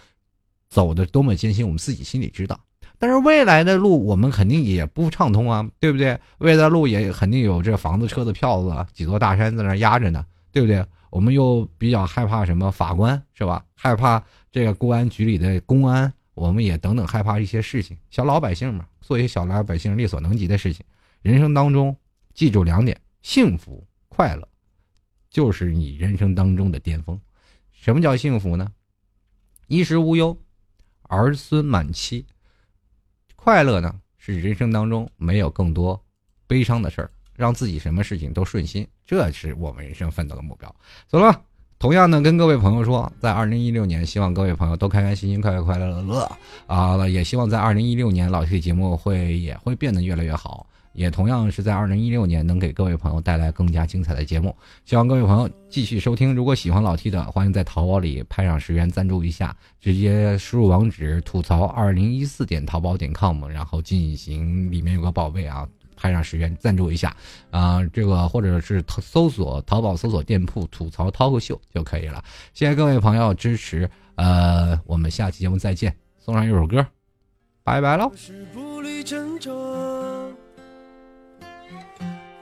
走的多么艰辛，我们自己心里知道。但是未来的路我们肯定也不畅通啊，对不对？未来的路也肯定有这房子、车子、票子，几座大山在那压着呢，对不对？我们又比较害怕什么法官是吧？害怕这个公安局里的公安，我们也等等害怕一些事情。小老百姓嘛，做一些小老百姓力所能及的事情。人生当中记住两点：幸福、快乐，就是你人生当中的巅峰。什么叫幸福呢？衣食无忧，儿孙满期。快乐呢，是人生当中没有更多悲伤的事儿，让自己什么事情都顺心，这是我们人生奋斗的目标。走了，同样呢，跟各位朋友说，在二零一六年，希望各位朋友都开开心心、快快快乐乐啊！也希望在二零一六年，老 T 节目会也会变得越来越好。也同样是在二零一六年，能给各位朋友带来更加精彩的节目。希望各位朋友继续收听。如果喜欢老 T 的，欢迎在淘宝里拍上十元赞助一下，直接输入网址吐槽二零一四点淘宝点 com，然后进行里面有个宝贝啊，拍上十元赞助一下啊，这个或者是搜索淘宝搜索店铺吐槽涛个秀就可以了。谢谢各位朋友支持，呃，我们下期节目再见。送上一首歌，拜拜喽。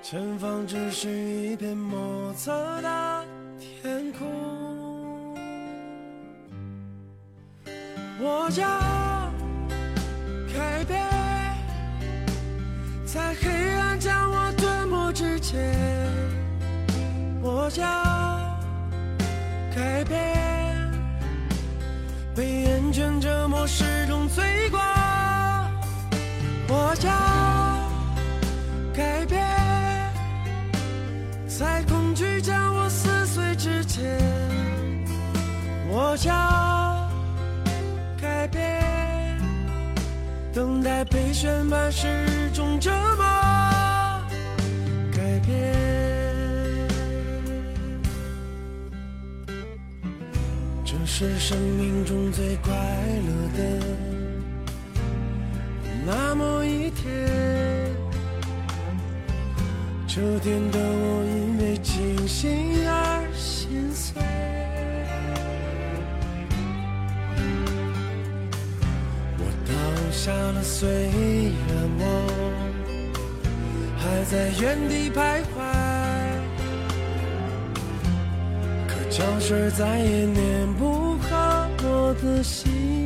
前方只是一片莫测的天空，我要改变，在黑暗将我吞没之前，我要改变，被厌倦折磨始终罪过，我要改变。在恐惧将我撕碎之前，我要改变。等待被宣判是种折磨，改变。这是生命中最快乐的那么一天。这天的我因为清醒而心碎，我倒下了，虽然我还在原地徘徊，可胶水再也粘不好我的心。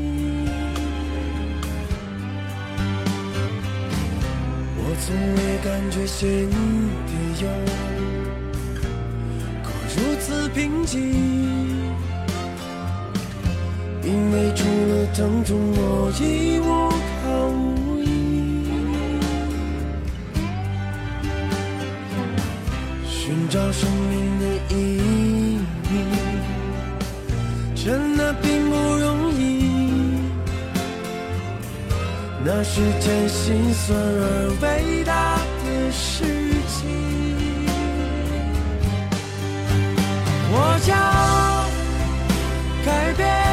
从未感觉心底有过如此平静，因为除了疼痛，我已无靠无依。寻找生命那是件心酸而伟大的事情。我将改变，